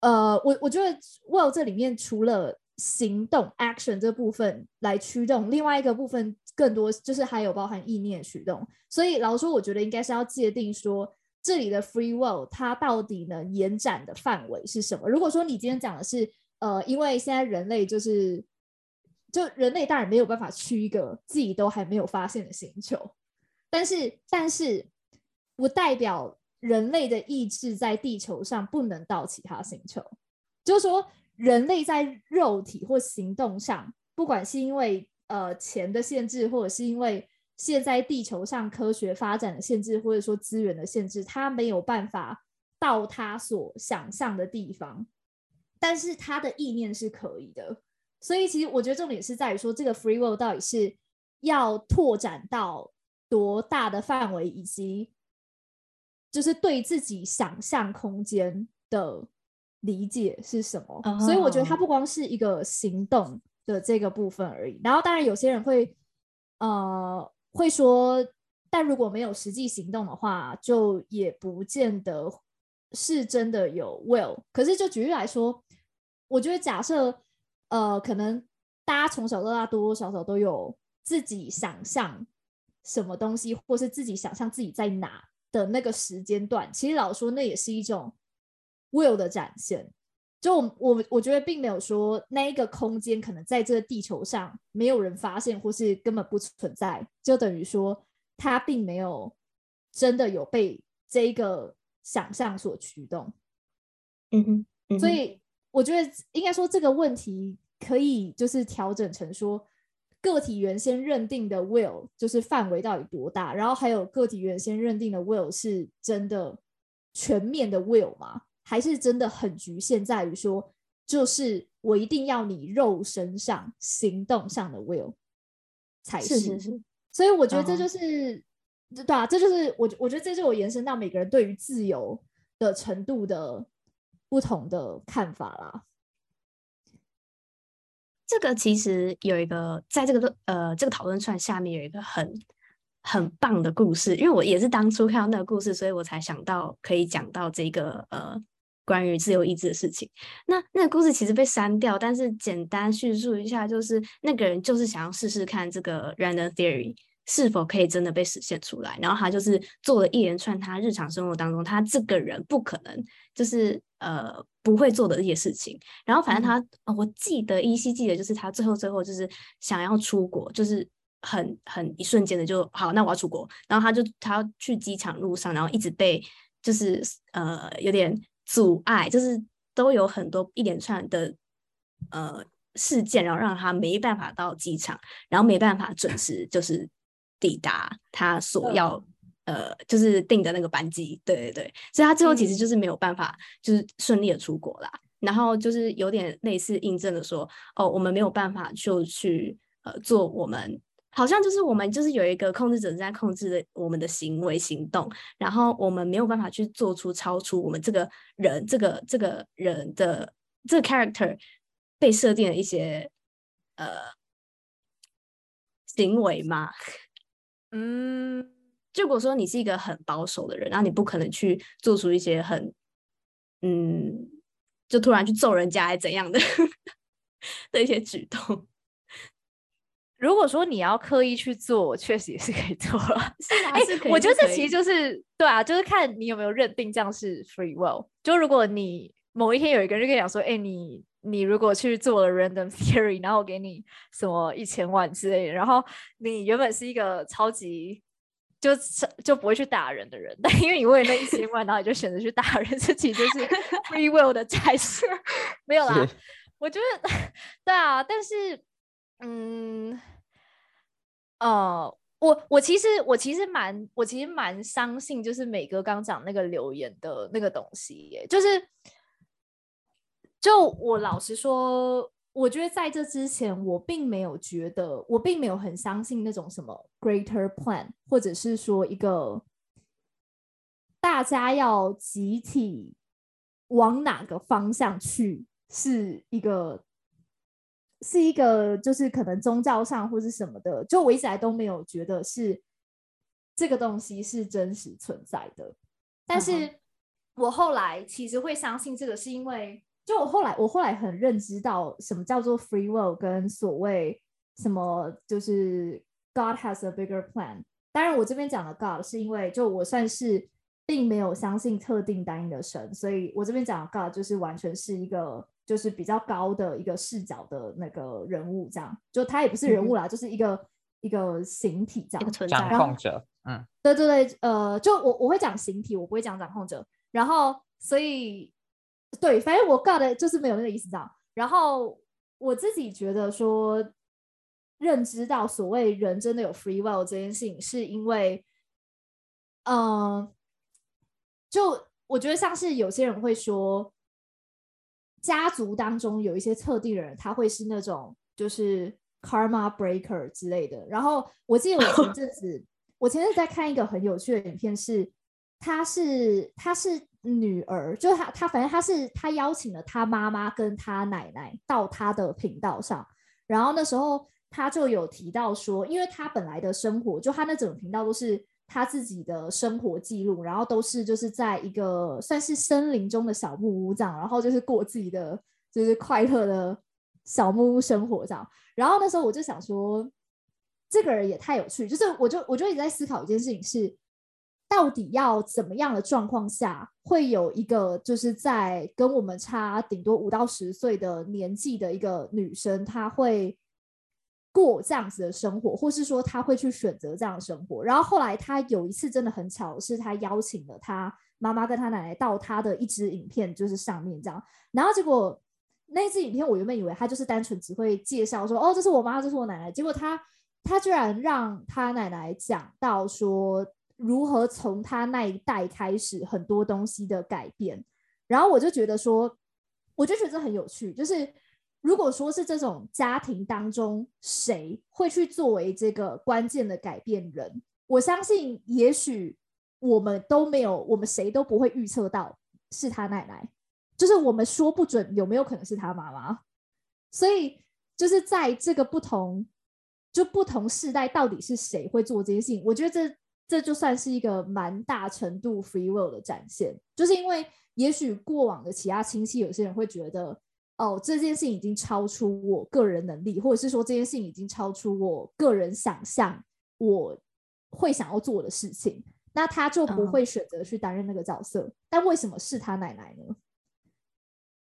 呃，我我觉得 Well 这里面除了行动 action 这部分来驱动，另外一个部分更多就是还有包含意念驱动。所以老实说，我觉得应该是要界定说，这里的 free will 它到底能延展的范围是什么？如果说你今天讲的是，呃，因为现在人类就是，就人类当然没有办法去一个自己都还没有发现的星球，但是但是不代表人类的意志在地球上不能到其他星球，就是说。人类在肉体或行动上，不管是因为呃钱的限制，或者是因为现在地球上科学发展的限制，或者说资源的限制，他没有办法到他所想象的地方。但是他的意念是可以的，所以其实我觉得重点是在于说，这个 free will 到底是要拓展到多大的范围，以及就是对自己想象空间的。理解是什么？Oh. 所以我觉得它不光是一个行动的这个部分而已。然后当然有些人会，呃，会说，但如果没有实际行动的话，就也不见得是真的有 will。可是就举例来说，我觉得假设，呃，可能大家从小到大多多少少都有自己想象什么东西，或是自己想象自己在哪的那个时间段，其实老实说那也是一种。Will 的展现，就我我我觉得并没有说那一个空间可能在这个地球上没有人发现，或是根本不存在，就等于说它并没有真的有被这一个想象所驱动。嗯哼，嗯哼，所以我觉得应该说这个问题可以就是调整成说，个体原先认定的 will 就是范围到底多大，然后还有个体原先认定的 will 是真的全面的 will 吗？还是真的很局限在于说，就是我一定要你肉身上行动上的 will 才是。是是是。所以我觉得这就是，对啊，这就是我我觉得这就是我延伸到每个人对于自由的程度的不同的看法啦。这个其实有一个，在这个呃这个讨论串下面有一个很很棒的故事，因为我也是当初看到那个故事，所以我才想到可以讲到这个呃关于自由意志的事情。那那个故事其实被删掉，但是简单叙述一下，就是那个人就是想要试试看这个 random theory 是否可以真的被实现出来，然后他就是做了一连串他日常生活当中他这个人不可能就是呃。不会做的一些事情，然后反正他，嗯、我记得依稀记得，就是他最后最后就是想要出国，就是很很一瞬间的就好，那我要出国，然后他就他要去机场路上，然后一直被就是呃有点阻碍，就是都有很多一连串的呃事件，然后让他没办法到机场，然后没办法准时就是抵达他所要。嗯呃，就是订的那个班机，对对对，所以他最后其实就是没有办法，就是顺利的出国啦。嗯、然后就是有点类似印证的说，哦，我们没有办法就去呃做我们，好像就是我们就是有一个控制者在控制的我们的行为行动，然后我们没有办法去做出超出我们这个人这个这个人的这个 character 被设定的一些呃行为嘛？嗯。如果说你是一个很保守的人，然后你不可能去做出一些很，嗯，就突然去揍人家还怎样的 的一些举动。如果说你要刻意去做，我确实也是可以做了。是啊，是可以。我觉得这其实就是对啊，就是看你有没有认定这样是 free will。就如果你某一天有一个人就跟你讲说，哎，你你如果去做了 random theory，然后我给你什么一千万之类的，然后你原本是一个超级。就就不会去打人的人，但 因为你为了那一千万，然后你就选择去打人，这其实就是 free will 的展示。没有啦，我觉得对啊，但是嗯，呃，我我其实我其实蛮我其实蛮相信，就是美哥刚讲那个留言的那个东西耶，就是就我老实说。我觉得在这之前，我并没有觉得，我并没有很相信那种什么 greater plan，或者是说一个大家要集体往哪个方向去，是一个是一个就是可能宗教上或是什么的，就我一直来都没有觉得是这个东西是真实存在的。但是我后来其实会相信这个，是因为。就我后来，我后来很认知到什么叫做 free will，跟所谓什么就是 God has a bigger plan。当然，我这边讲的 God 是因为就我算是并没有相信特定单一的神，所以我这边讲的 God 就是完全是一个就是比较高的一个视角的那个人物，这样就他也不是人物啦，嗯、就是一个一个形体这样存在。掌控者，嗯，对对对，呃，就我我会讲形体，我不会讲掌控者。然后所以。对，反正我 God 的就是没有那个意思，这样。然后我自己觉得说，认知到所谓人真的有 free will 这件事情，是因为，嗯、呃，就我觉得像是有些人会说，家族当中有一些特定的人，他会是那种就是 karma breaker 之类的。然后我记得我 前阵子，我前阵子在看一个很有趣的影片是，是他是他是。女儿就是他，他反正他是他邀请了他妈妈跟他奶奶到他的频道上，然后那时候他就有提到说，因为他本来的生活，就他那整个频道都是他自己的生活记录，然后都是就是在一个算是森林中的小木屋这样，然后就是过自己的就是快乐的小木屋生活这样，然后那时候我就想说，这个人也太有趣，就是我就我就一直在思考一件事情是。到底要怎么样的状况下，会有一个就是在跟我们差顶多五到十岁的年纪的一个女生，她会过这样子的生活，或是说他会去选择这样的生活？然后后来他有一次真的很巧，是他邀请了他妈妈跟他奶奶到他的一支影片就是上面这样，然后结果那支影片，我原本以为他就是单纯只会介绍说，哦，这是我妈，这是我奶奶。结果他他居然让他奶奶讲到说，如何从他那一代开始很多东西的改变。然后我就觉得说，我就觉得很有趣。就是如果说是这种家庭当中谁会去作为这个关键的改变人，我相信也许我们都没有，我们谁都不会预测到是他奶奶。就是我们说不准有没有可能是他妈妈，所以就是在这个不同就不同世代，到底是谁会做这件事情？我觉得这这就算是一个蛮大程度 free will 的展现，就是因为也许过往的其他亲戚，有些人会觉得，哦，这件事情已经超出我个人能力，或者是说这件事情已经超出我个人想象我会想要做的事情，那他就不会选择去担任那个角色。嗯。但为什么是他奶奶呢？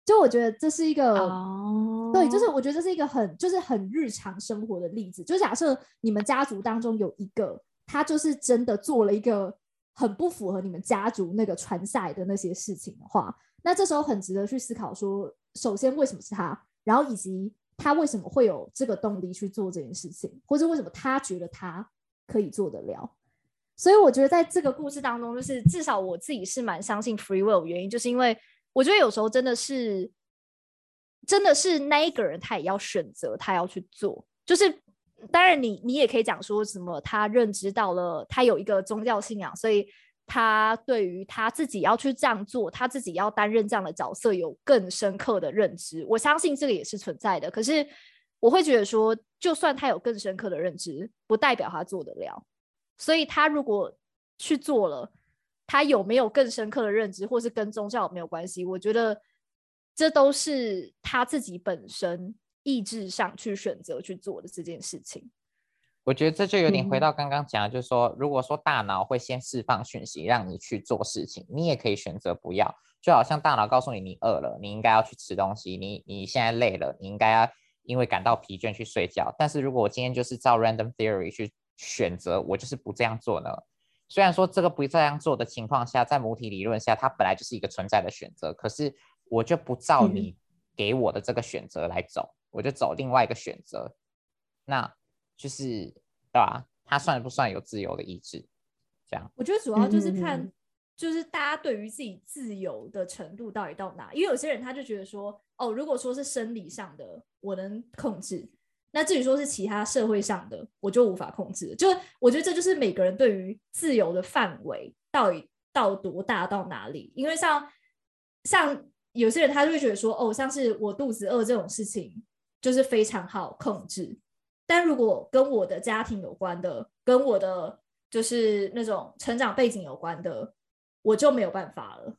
就我觉得这是一个，oh. 对，就是我觉得这是一个很，就是很日常生活的例子。就假设你们家族当中有一个，他就是真的做了一个很不符合你们家族那个传下来的那些事情的话，那这时候很值得去思考说，首先为什么是他，然后以及他为什么会有这个动力去做这件事情，或者为什么他觉得他可以做得了。所以我觉得在这个故事当中，就是至少我自己是蛮相信 free will 原因，就是因为。我觉得有时候真的是，真的是那一个人他也要选择，他要去做。就是当然，你你也可以讲说什么，他认知到了，他有一个宗教信仰，所以他对于他自己要去这样做，他自己要担任这样的角色有更深刻的认知。我相信这个也是存在的。可是我会觉得说，就算他有更深刻的认知，不代表他做得了。所以他如果去做了。他有没有更深刻的认知，或是跟宗教没有关系？我觉得这都是他自己本身意志上去选择去做的这件事情。我觉得这就有点回到刚刚讲的，就是说，嗯、如果说大脑会先释放讯息让你去做事情，你也可以选择不要。就好像大脑告诉你你饿了，你应该要去吃东西；你你现在累了，你应该要因为感到疲倦去睡觉。但是如果我今天就是照 random theory 去选择，我就是不这样做呢？虽然说这个不这样做的情况下，在母体理论下，它本来就是一个存在的选择，可是我就不照你给我的这个选择来走，嗯、我就走另外一个选择，那就是对吧？他算不算有自由的意志？这样？我觉得主要就是看，就是大家对于自己自由的程度到底到哪，因为有些人他就觉得说，哦，如果说是生理上的，我能控制。那至于说是其他社会上的，我就无法控制。就我觉得这就是每个人对于自由的范围到底到多大到哪里。因为像像有些人他就会觉得说，哦，像是我肚子饿这种事情就是非常好控制。但如果跟我的家庭有关的，跟我的就是那种成长背景有关的，我就没有办法了。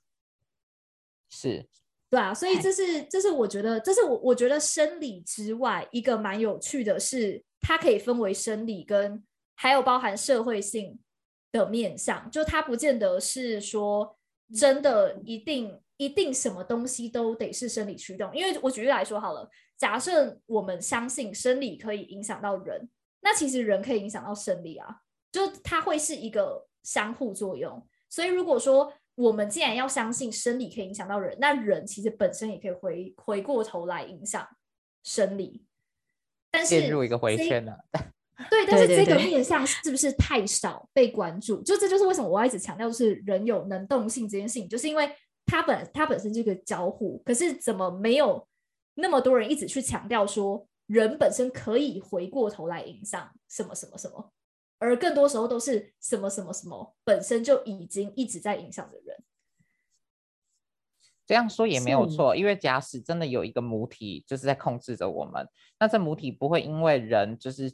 是。对啊，所以这是这是我觉得这是我我觉得生理之外一个蛮有趣的是，它可以分为生理跟还有包含社会性的面向，就它不见得是说真的一定一定什么东西都得是生理驱动。因为我举例来说好了，假设我们相信生理可以影响到人，那其实人可以影响到生理啊，就它会是一个相互作用。所以如果说我们既然要相信生理可以影响到人，那人其实本身也可以回回过头来影响生理。但是陷入一个回圈了。对，但是这个面向是不是太少被关注？就这就是为什么我要一直强调是人有能动性这件事情，就是因为它本它本身这个交互，可是怎么没有那么多人一直去强调说人本身可以回过头来影响什么什么什么？而更多时候都是什么什么什么本身就已经一直在影响着人。这样说也没有错，因为假使真的有一个母体就是在控制着我们，那这母体不会因为人就是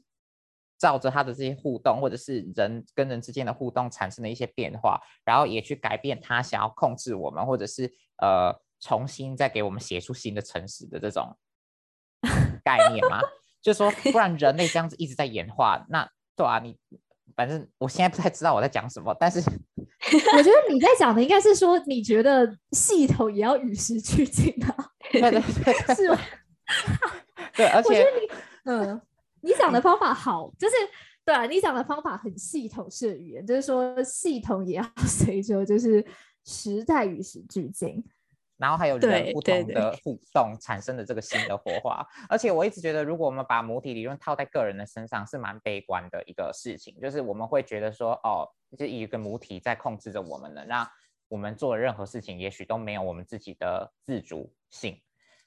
照着他的这些互动，或者是人跟人之间的互动产生的一些变化，然后也去改变他想要控制我们，或者是呃重新再给我们写出新的城市的这种 概念吗？就是说，不然人类这样子一直在演化，那。对啊，你反正我现在不太知道我在讲什么，但是 我觉得你在讲的应该是说，你觉得系统也要与时俱进啊？对对对，是吗？对，而且你嗯，你讲的方法好，就是对啊，你讲的方法很系统式的语言，就是说系统也要 随着就是时代与时俱进。然后还有人不同的互动产生的这个新的火花。而且我一直觉得，如果我们把母体理论套在个人的身上，是蛮悲观的一个事情。就是我们会觉得说，哦，就一个母体在控制着我们呢，让我们做任何事情，也许都没有我们自己的自主性。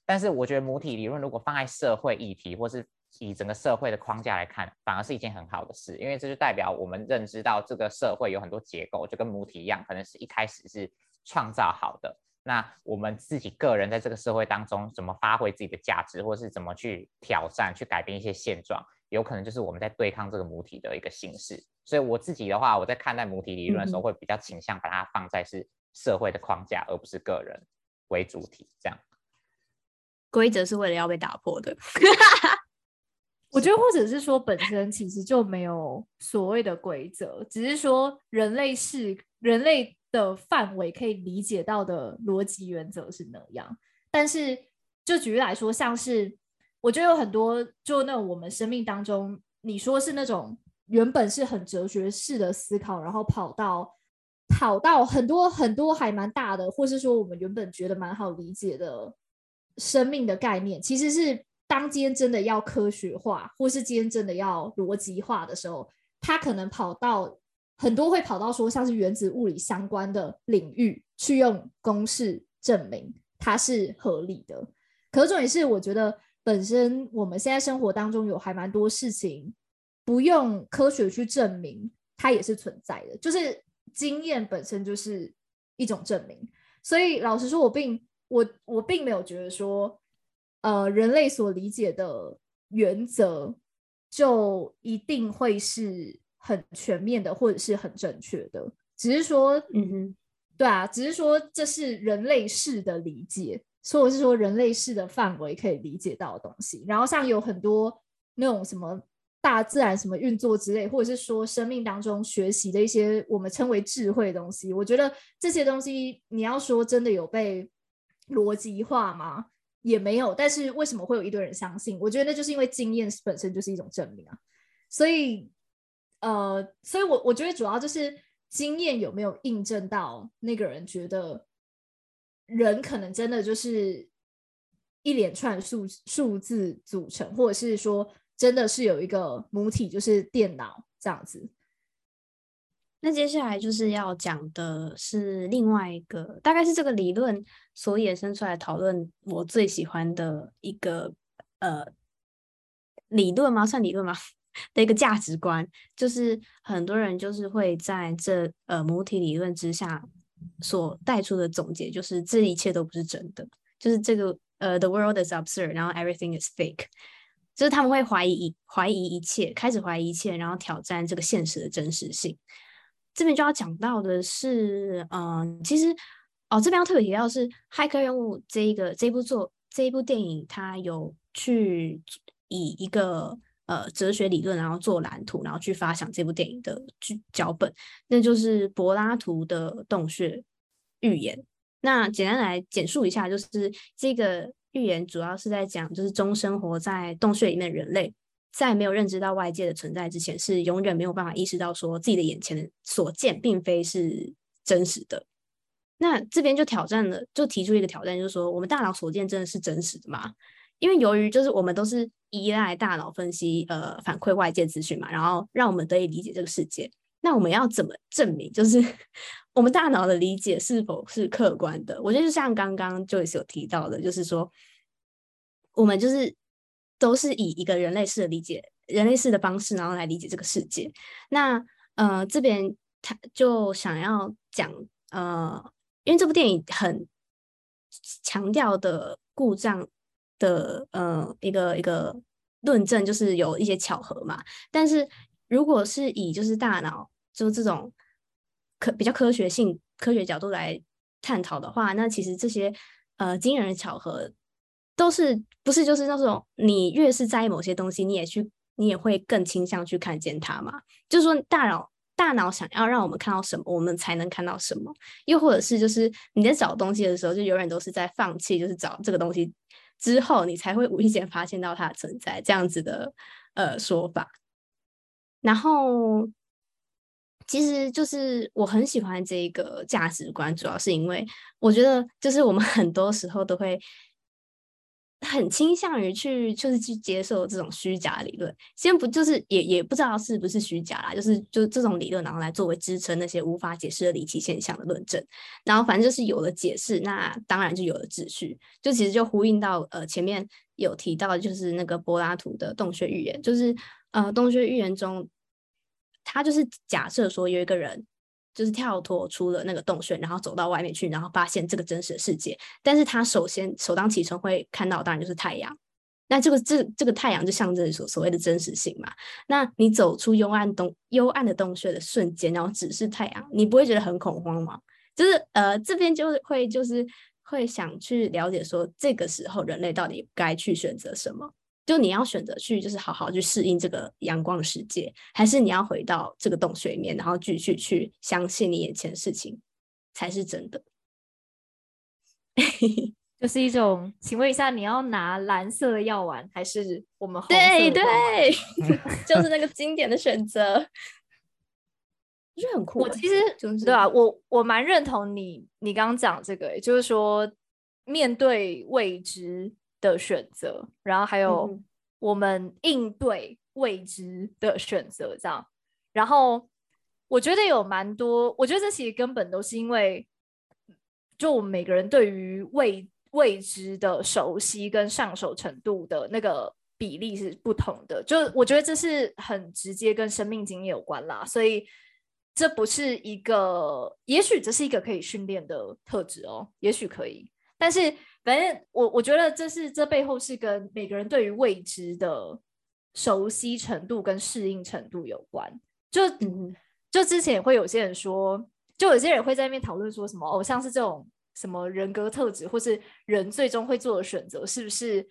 但是我觉得母体理论如果放在社会议题，或是以整个社会的框架来看，反而是一件很好的事，因为这就代表我们认知到这个社会有很多结构，就跟母体一样，可能是一开始是创造好的。那我们自己个人在这个社会当中怎么发挥自己的价值，或是怎么去挑战、去改变一些现状，有可能就是我们在对抗这个母体的一个形式。所以我自己的话，我在看待母体理论的时候，会比较倾向把它放在是社会的框架，而不是个人为主体这样。规则是为了要被打破的，我觉得，或者是说本身其实就没有所谓的规则，只是说人类是人类的范围可以理解到的逻辑原则是那样。但是就举例来说，像是我觉得有很多就那我们生命当中，你说是那种原本是很哲学式的思考，然后跑到跑到很多很多还蛮大的，或是说我们原本觉得蛮好理解的。生命的概念其实是，当今天真的要科学化，或是今天真的要逻辑化的时候，它可能跑到很多会跑到说像是原子物理相关的领域去用公式证明它是合理的。可是重点是，我觉得本身我们现在生活当中有还蛮多事情不用科学去证明，它也是存在的，就是经验本身就是一种证明。所以老实说，我并。我我并没有觉得说，呃，人类所理解的原则就一定会是很全面的，或者是很正确的。只是说，嗯哼，对啊，只是说这是人类式的理解，所以我是说人类式的范围可以理解到的东西。然后像有很多那种什么大自然什么运作之类，或者是说生命当中学习的一些我们称为智慧的东西，我觉得这些东西你要说真的有被。逻辑化吗？也没有，但是为什么会有一堆人相信？我觉得那就是因为经验本身就是一种证明啊。所以，呃，所以我我觉得主要就是经验有没有印证到那个人觉得人可能真的就是一连串数数字组成，或者是说真的是有一个母体，就是电脑这样子。那接下来就是要讲的是另外一个，大概是这个理论所衍生出来讨论我最喜欢的一个呃理论吗？算理论吗？的一个价值观，就是很多人就是会在这呃母体理论之下所带出的总结，就是这一切都不是真的，就是这个呃 the world is absurd，然后 everything is fake，就是他们会怀疑怀疑一切，开始怀疑一切，然后挑战这个现实的真实性。这边就要讲到的是，嗯、其实哦，这边要特别提到的是《骇客任务》这一个这一部作这一部电影，它有去以一个呃哲学理论，然后做蓝图，然后去发想这部电影的剧脚本，那就是柏拉图的洞穴预言。那简单来简述一下，就是这个预言主要是在讲，就是终生活在洞穴里面的人类。在没有认知到外界的存在之前，是永远没有办法意识到说自己的眼前所见并非是真实的。那这边就挑战了，就提出一个挑战，就是说我们大脑所见真的是真实的吗？因为由于就是我们都是依赖大脑分析，呃，反馈外界资讯嘛，然后让我们得以理解这个世界。那我们要怎么证明，就是 我们大脑的理解是否是客观的？我觉得就像刚刚 Joyce 有提到的，就是说我们就是。都是以一个人类式的理解、人类式的方式，然后来理解这个世界。那呃，这边他就想要讲呃，因为这部电影很强调的故障的呃一个一个论证，就是有一些巧合嘛。但是如果是以就是大脑就这种科比较科学性、科学角度来探讨的话，那其实这些呃惊人的巧合。都是不是就是那种你越是在意某些东西，你也去你也会更倾向去看见它嘛？就是说大脑大脑想要让我们看到什么，我们才能看到什么？又或者是就是你在找东西的时候，就永远都是在放弃，就是找这个东西之后，你才会无意间发现到它的存在这样子的呃说法。然后其实就是我很喜欢这个价值观，主要是因为我觉得就是我们很多时候都会。很倾向于去，就是去接受这种虚假理论。先不就是也也不知道是不是虚假啦，就是就这种理论，然后来作为支撑那些无法解释的离奇现象的论证。然后反正就是有了解释，那当然就有了秩序。就其实就呼应到呃前面有提到，就是那个柏拉图的洞穴寓言，就是呃洞穴寓言中，他就是假设说有一个人。就是跳脱出了那个洞穴，然后走到外面去，然后发现这个真实的世界。但是他首先首当其冲会看到，当然就是太阳。那这个这这个太阳就象征所所谓的真实性嘛。那你走出幽暗洞幽暗的洞穴的瞬间，然后只是太阳，你不会觉得很恐慌吗？就是呃这边就会就是会想去了解说，这个时候人类到底该去选择什么？就你要选择去，就是好好去适应这个阳光的世界，还是你要回到这个洞穴里面，然后继续去相信你眼前的事情才是真的？就是一种，请问一下，你要拿蓝色的药丸，还是我们？对对，就是那个经典的选择，我觉得很酷。我其实就是对啊，我我蛮认同你，你刚刚讲这个，就是说面对未知。的选择，然后还有我们应对未知的选择，这样。然后我觉得有蛮多，我觉得这其实根本都是因为，就我们每个人对于未未知的熟悉跟上手程度的那个比例是不同的。就我觉得这是很直接跟生命经验有关啦，所以这不是一个，也许这是一个可以训练的特质哦，也许可以，但是。反正我我觉得这是这背后是跟每个人对于未知的熟悉程度跟适应程度有关。就嗯就之前也会有些人说，就有些人会在那边讨论说什么哦，像是这种什么人格特质，或是人最终会做的选择，是不是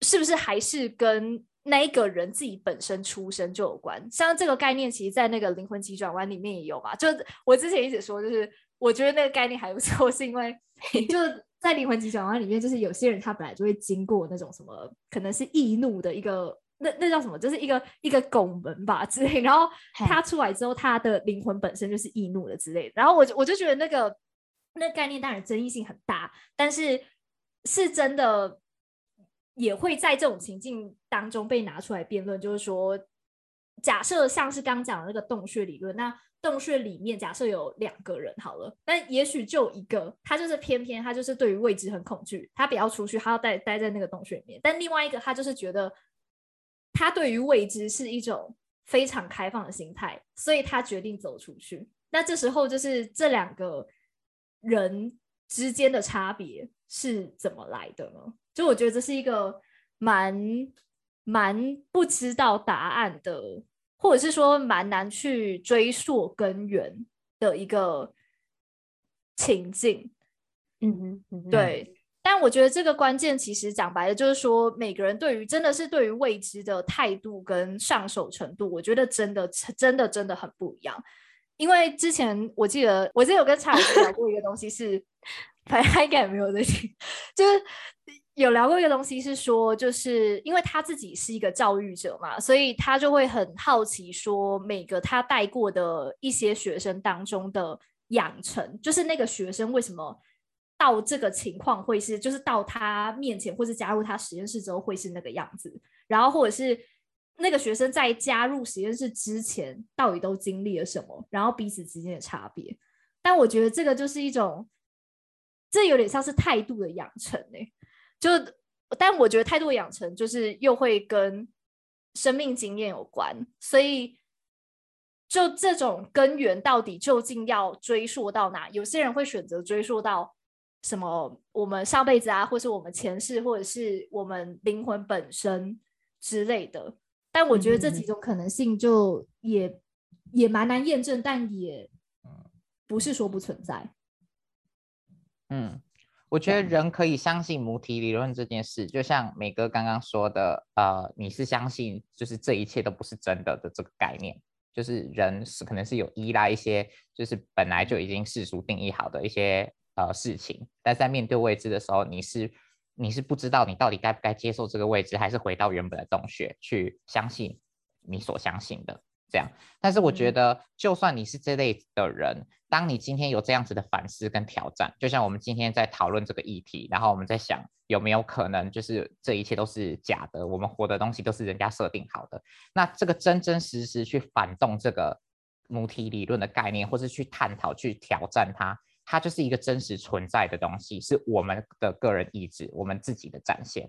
是不是还是跟那一个人自己本身出生就有关？像这个概念，其实，在那个灵魂急转弯里面也有嘛。就我之前一直说，就是我觉得那个概念还不错，是因为 就。在灵魂急转弯里面，就是有些人他本来就会经过那种什么，可能是易怒的一个，那那叫什么，就是一个一个拱门吧之类。然后他出来之后，他的灵魂本身就是易怒的之类的。然后我我就觉得那个那概念当然争议性很大，但是是真的也会在这种情境当中被拿出来辩论，就是说，假设像是刚讲的那个洞穴理论，那。洞穴里面，假设有两个人好了，但也许就一个，他就是偏偏他就是对于未知很恐惧，他不要出去，他要待待在那个洞穴里面。但另外一个，他就是觉得他对于未知是一种非常开放的心态，所以他决定走出去。那这时候就是这两个人之间的差别是怎么来的呢？就我觉得这是一个蛮蛮不知道答案的。或者是说蛮难去追溯根源的一个情境，嗯哼，对。但我觉得这个关键其实讲白了就是说，每个人对于真的是对于未知的态度跟上手程度，我觉得真的真的真的很不一样。因为之前我记得我记得有跟查老师聊过一个东西是，反正他应该也没有在听，就是。有聊过一个东西，是说，就是因为他自己是一个教育者嘛，所以他就会很好奇，说每个他带过的一些学生当中的养成，就是那个学生为什么到这个情况会是，就是到他面前或是加入他实验室之后会是那个样子，然后或者是那个学生在加入实验室之前到底都经历了什么，然后彼此之间的差别。但我觉得这个就是一种，这有点像是态度的养成呢、就，但我觉得态度养成就是又会跟生命经验有关，所以就这种根源到底究竟要追溯到哪？有些人会选择追溯到什么？我们上辈子啊，或是我们前世，或者是我们灵魂本身之类的。但我觉得这几种可能性就也、嗯、也蛮难验证，但也不是说不存在。嗯。我觉得人可以相信母体理论这件事，就像美哥刚刚说的，呃，你是相信就是这一切都不是真的的这个概念，就是人是可能是有依赖一些就是本来就已经世俗定义好的一些呃事情，但在面对未知的时候，你是你是不知道你到底该不该接受这个未知，还是回到原本的洞穴去相信你所相信的。这样。但是我觉得，就算你是这类的人，当你今天有这样子的反思跟挑战，就像我们今天在讨论这个议题，然后我们在想有没有可能，就是这一切都是假的，我们活的东西都是人家设定好的。那这个真真实实去反动这个母体理论的概念，或是去探讨、去挑战它，它就是一个真实存在的东西，是我们的个人意志，我们自己的展现。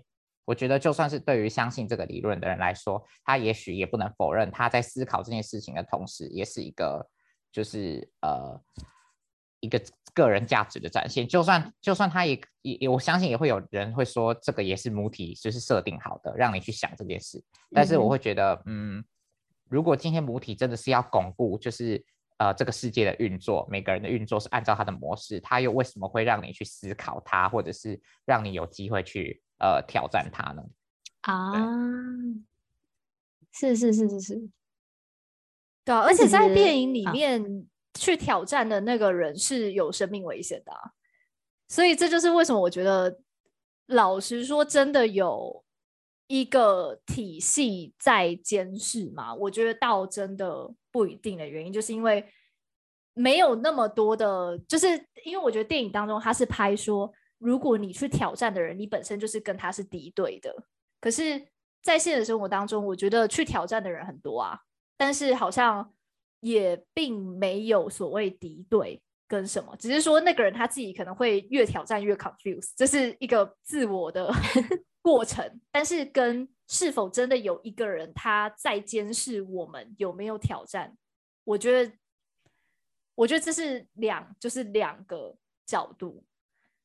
我觉得，就算是对于相信这个理论的人来说，他也许也不能否认，他在思考这件事情的同时，也是一个，就是呃，一个个人价值的展现。就算就算他也也，我相信也会有人会说，这个也是母体就是设定好的，让你去想这件事。但是我会觉得，嗯，如果今天母体真的是要巩固，就是呃这个世界的运作，每个人的运作是按照他的模式，他又为什么会让你去思考它，或者是让你有机会去？呃，挑战他呢？啊，是是是是是，对啊，而且在电影里面去挑战的那个人是有生命危险的啊，所以这就是为什么我觉得，老实说，真的有一个体系在监视嘛？我觉得倒真的不一定的原因，就是因为没有那么多的，就是因为我觉得电影当中他是拍说。如果你去挑战的人，你本身就是跟他是敌对的。可是，在现实生活当中，我觉得去挑战的人很多啊，但是好像也并没有所谓敌对跟什么，只是说那个人他自己可能会越挑战越 confused，这是一个自我的 过程。但是，跟是否真的有一个人他在监视我们有没有挑战，我觉得，我觉得这是两，就是两个角度。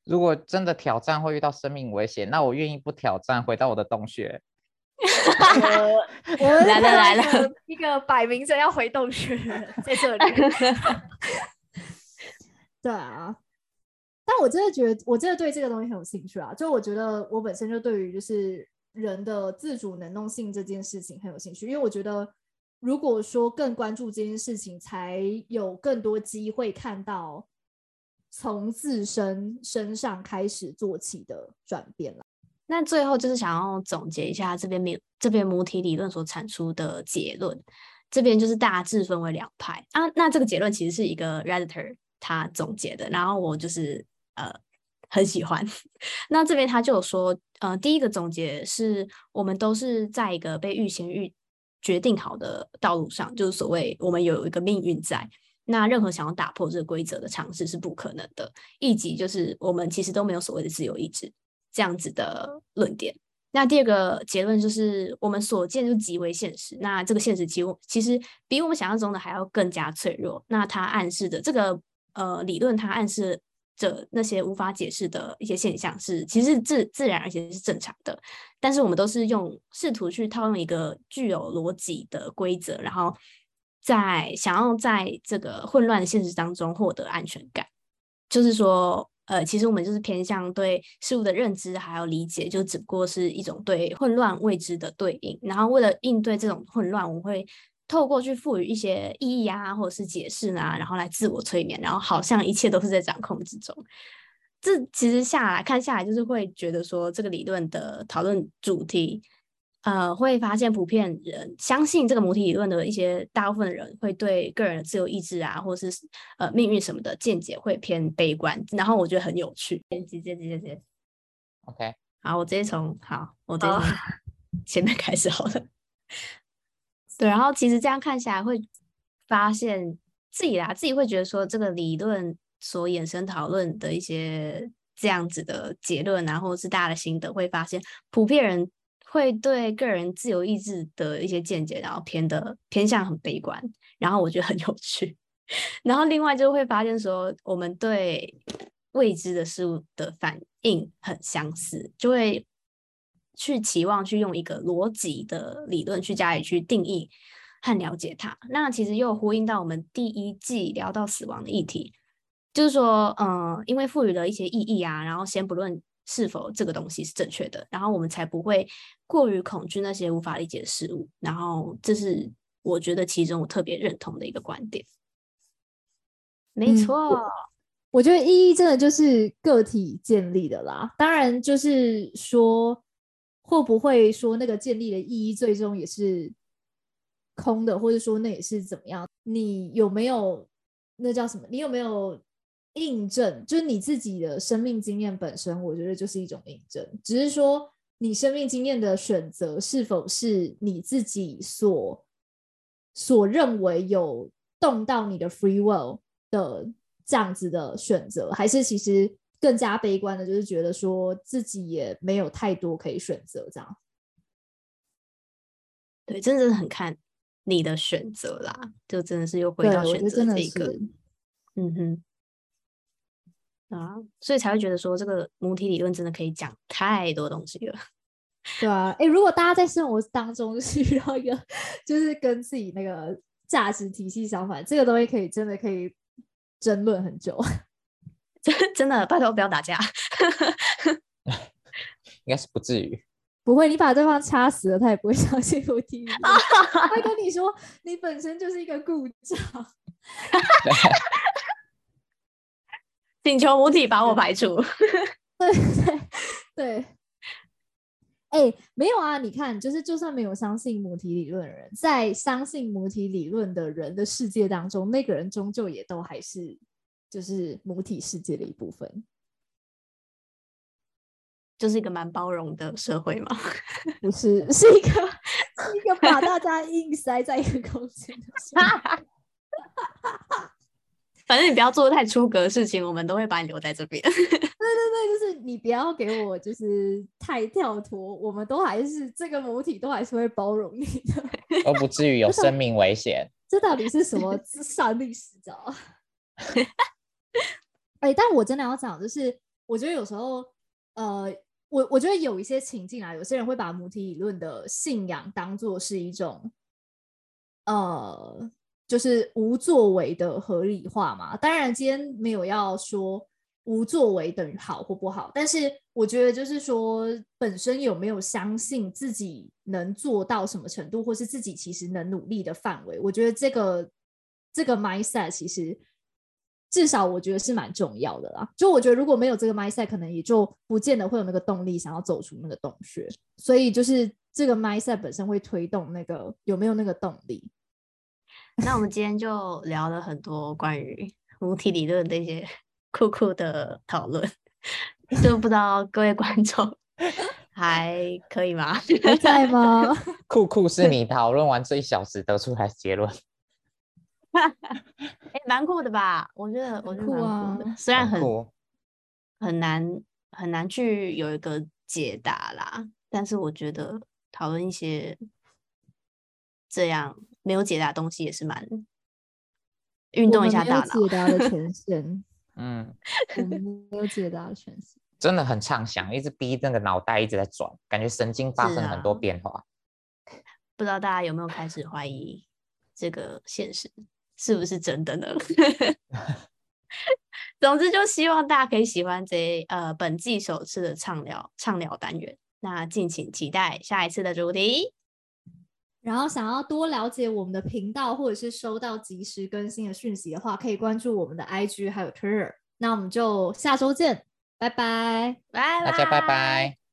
如果真的挑战会遇到生命危险，那我愿意不挑战，回到我的洞穴。我来了来了，一个摆明着要回洞穴，在这里。对啊，但我真的觉得，我真的对这个东西很有兴趣啊！就我觉得，我本身就对于就是人的自主能动性这件事情很有兴趣，因为我觉得，如果说更关注这件事情，才有更多机会看到。从自身身上开始做起的转变了。那最后就是想要总结一下这边母这边母体理论所产出的结论。这边就是大致分为两派啊。那这个结论其实是一个 Redditor 他总结的，然后我就是呃很喜欢。那这边他就有说，呃，第一个总结是我们都是在一个被预先预决定好的道路上，就是所谓我们有一个命运在。那任何想要打破这个规则的尝试是不可能的，以及就是我们其实都没有所谓的自由意志这样子的论点。那第二个结论就是我们所见就极为现实，那这个现实其实其实比我们想象中的还要更加脆弱。那它暗示的这个呃理论，它暗示着那些无法解释的一些现象是其实自自然而且是正常的，但是我们都是用试图去套用一个具有逻辑的规则，然后。在想要在这个混乱的现实当中获得安全感，就是说，呃，其实我们就是偏向对事物的认知还有理解，就只不过是一种对混乱未知的对应。然后为了应对这种混乱，我们会透过去赋予一些意义啊，或者是解释啊，然后来自我催眠，然后好像一切都是在掌控之中。这其实下来看下来，就是会觉得说，这个理论的讨论主题。呃，会发现普遍人相信这个母体理论的一些大部分的人会对个人的自由意志啊，或者是呃命运什么的见解会偏悲观，然后我觉得很有趣。直接直接直接，OK，好，我直接从好，我直接从 前面开始好了。Oh. 对，然后其实这样看起来会发现自己啦，自己会觉得说这个理论所衍生讨论的一些这样子的结论啊，或者是大家的心得，会发现普遍人。会对个人自由意志的一些见解，然后偏的偏向很悲观，然后我觉得很有趣。然后另外就会发现说，我们对未知的事物的反应很相似，就会去期望去用一个逻辑的理论去加以去定义和了解它。那其实又呼应到我们第一季聊到死亡的议题，就是说，嗯，因为赋予了一些意义啊，然后先不论。是否这个东西是正确的，然后我们才不会过于恐惧那些无法理解的事物。然后，这是我觉得其中我特别认同的一个观点。没错，嗯，我，我觉得意义真的就是个体建立的啦。当然，就是说会不会说那个建立的意义最终也是空的，或者说那也是怎么样？你有没有那叫什么？你有没有印证？就是你自己的生命经验本身，我觉得就是一种印证。只是说你生命经验的选择是否是你自己所所认为有动到你的 free will 的这样子的选择，还是其实更加悲观的，就是觉得说自己也没有太多可以选择这样。对，真的很看你的选择啦，就真的是又回到选择这一个，嗯哼，啊，所以才会觉得说这个母体理论真的可以讲太多东西了。对啊，哎，如果大家在生活当中就是遇到一个，就是跟自己那个价值体系相反，这个东西可以真的可以争论很久。真真的，拜托不要打架。应该是不至于。不会，你把对方掐死了，他也不会相信母体理论。他跟你说，你本身就是一个故障。请求母体把我排除。对对对。哎，没有啊！你看，就是就算没有相信母体理论的人，在相信母体理论的人的世界当中，那个人终究也都还是就是母体世界的一部分。就是一个蛮包容的社会嘛，不是，是一个是一个把大家硬塞在一个空间的社会。反正你不要做太出格的事情，我们都会把你留在这边。对对对，就是你不要给我就是太跳脱，我们都还是这个母体都还是会包容你的，都不至于有 生命危险。这到底是什么上帝视角？哎、欸，但我真的要讲，就是我觉得有时候，呃。我我觉得有一些情境啊，有些人会把母体理论的信仰当做是一种，呃，就是无作为的合理化嘛。当然，今天没有要说无作为等于好或不好，但是我觉得就是说，本身有没有相信自己能做到什么程度，或是自己其实能努力的范围，我觉得这个这个 mindset 其实。至少我觉得是蛮重要的啦。就我觉得如果没有这个 mindset，可能也就不见得会有那个动力想要走出那个洞穴。所以就是这个 mindset 本身会推动那个有没有那个动力。那我们今天就聊了很多关于 母体理论的一些酷酷的讨论，就不知道各位观众 还可以吗？还在吗？酷酷是你讨论完这一小时得出来结论。哎、欸，蛮酷的吧？我觉得，我觉得蛮酷的，啊、虽然很很难很难去有一个解答啦，但是我觉得讨论一些这样没有解答的东西也是蛮运动一下大脑。解答的权限，嗯，没有解答的权限，真的很畅想，一直逼那个脑袋一直在转，感觉神经发生很多变化。啊、不知道大家有没有开始怀疑这个现实？是不是真的呢？总之，就希望大家可以喜欢这呃本季首次的畅聊畅聊单元。那敬请期待下一次的主题。然后，想要多了解我们的频道，或者是收到及时更新的讯息的话，可以关注我们的 IG 还有 Twitter。那我们就下周见，拜拜，拜拜，大家拜拜。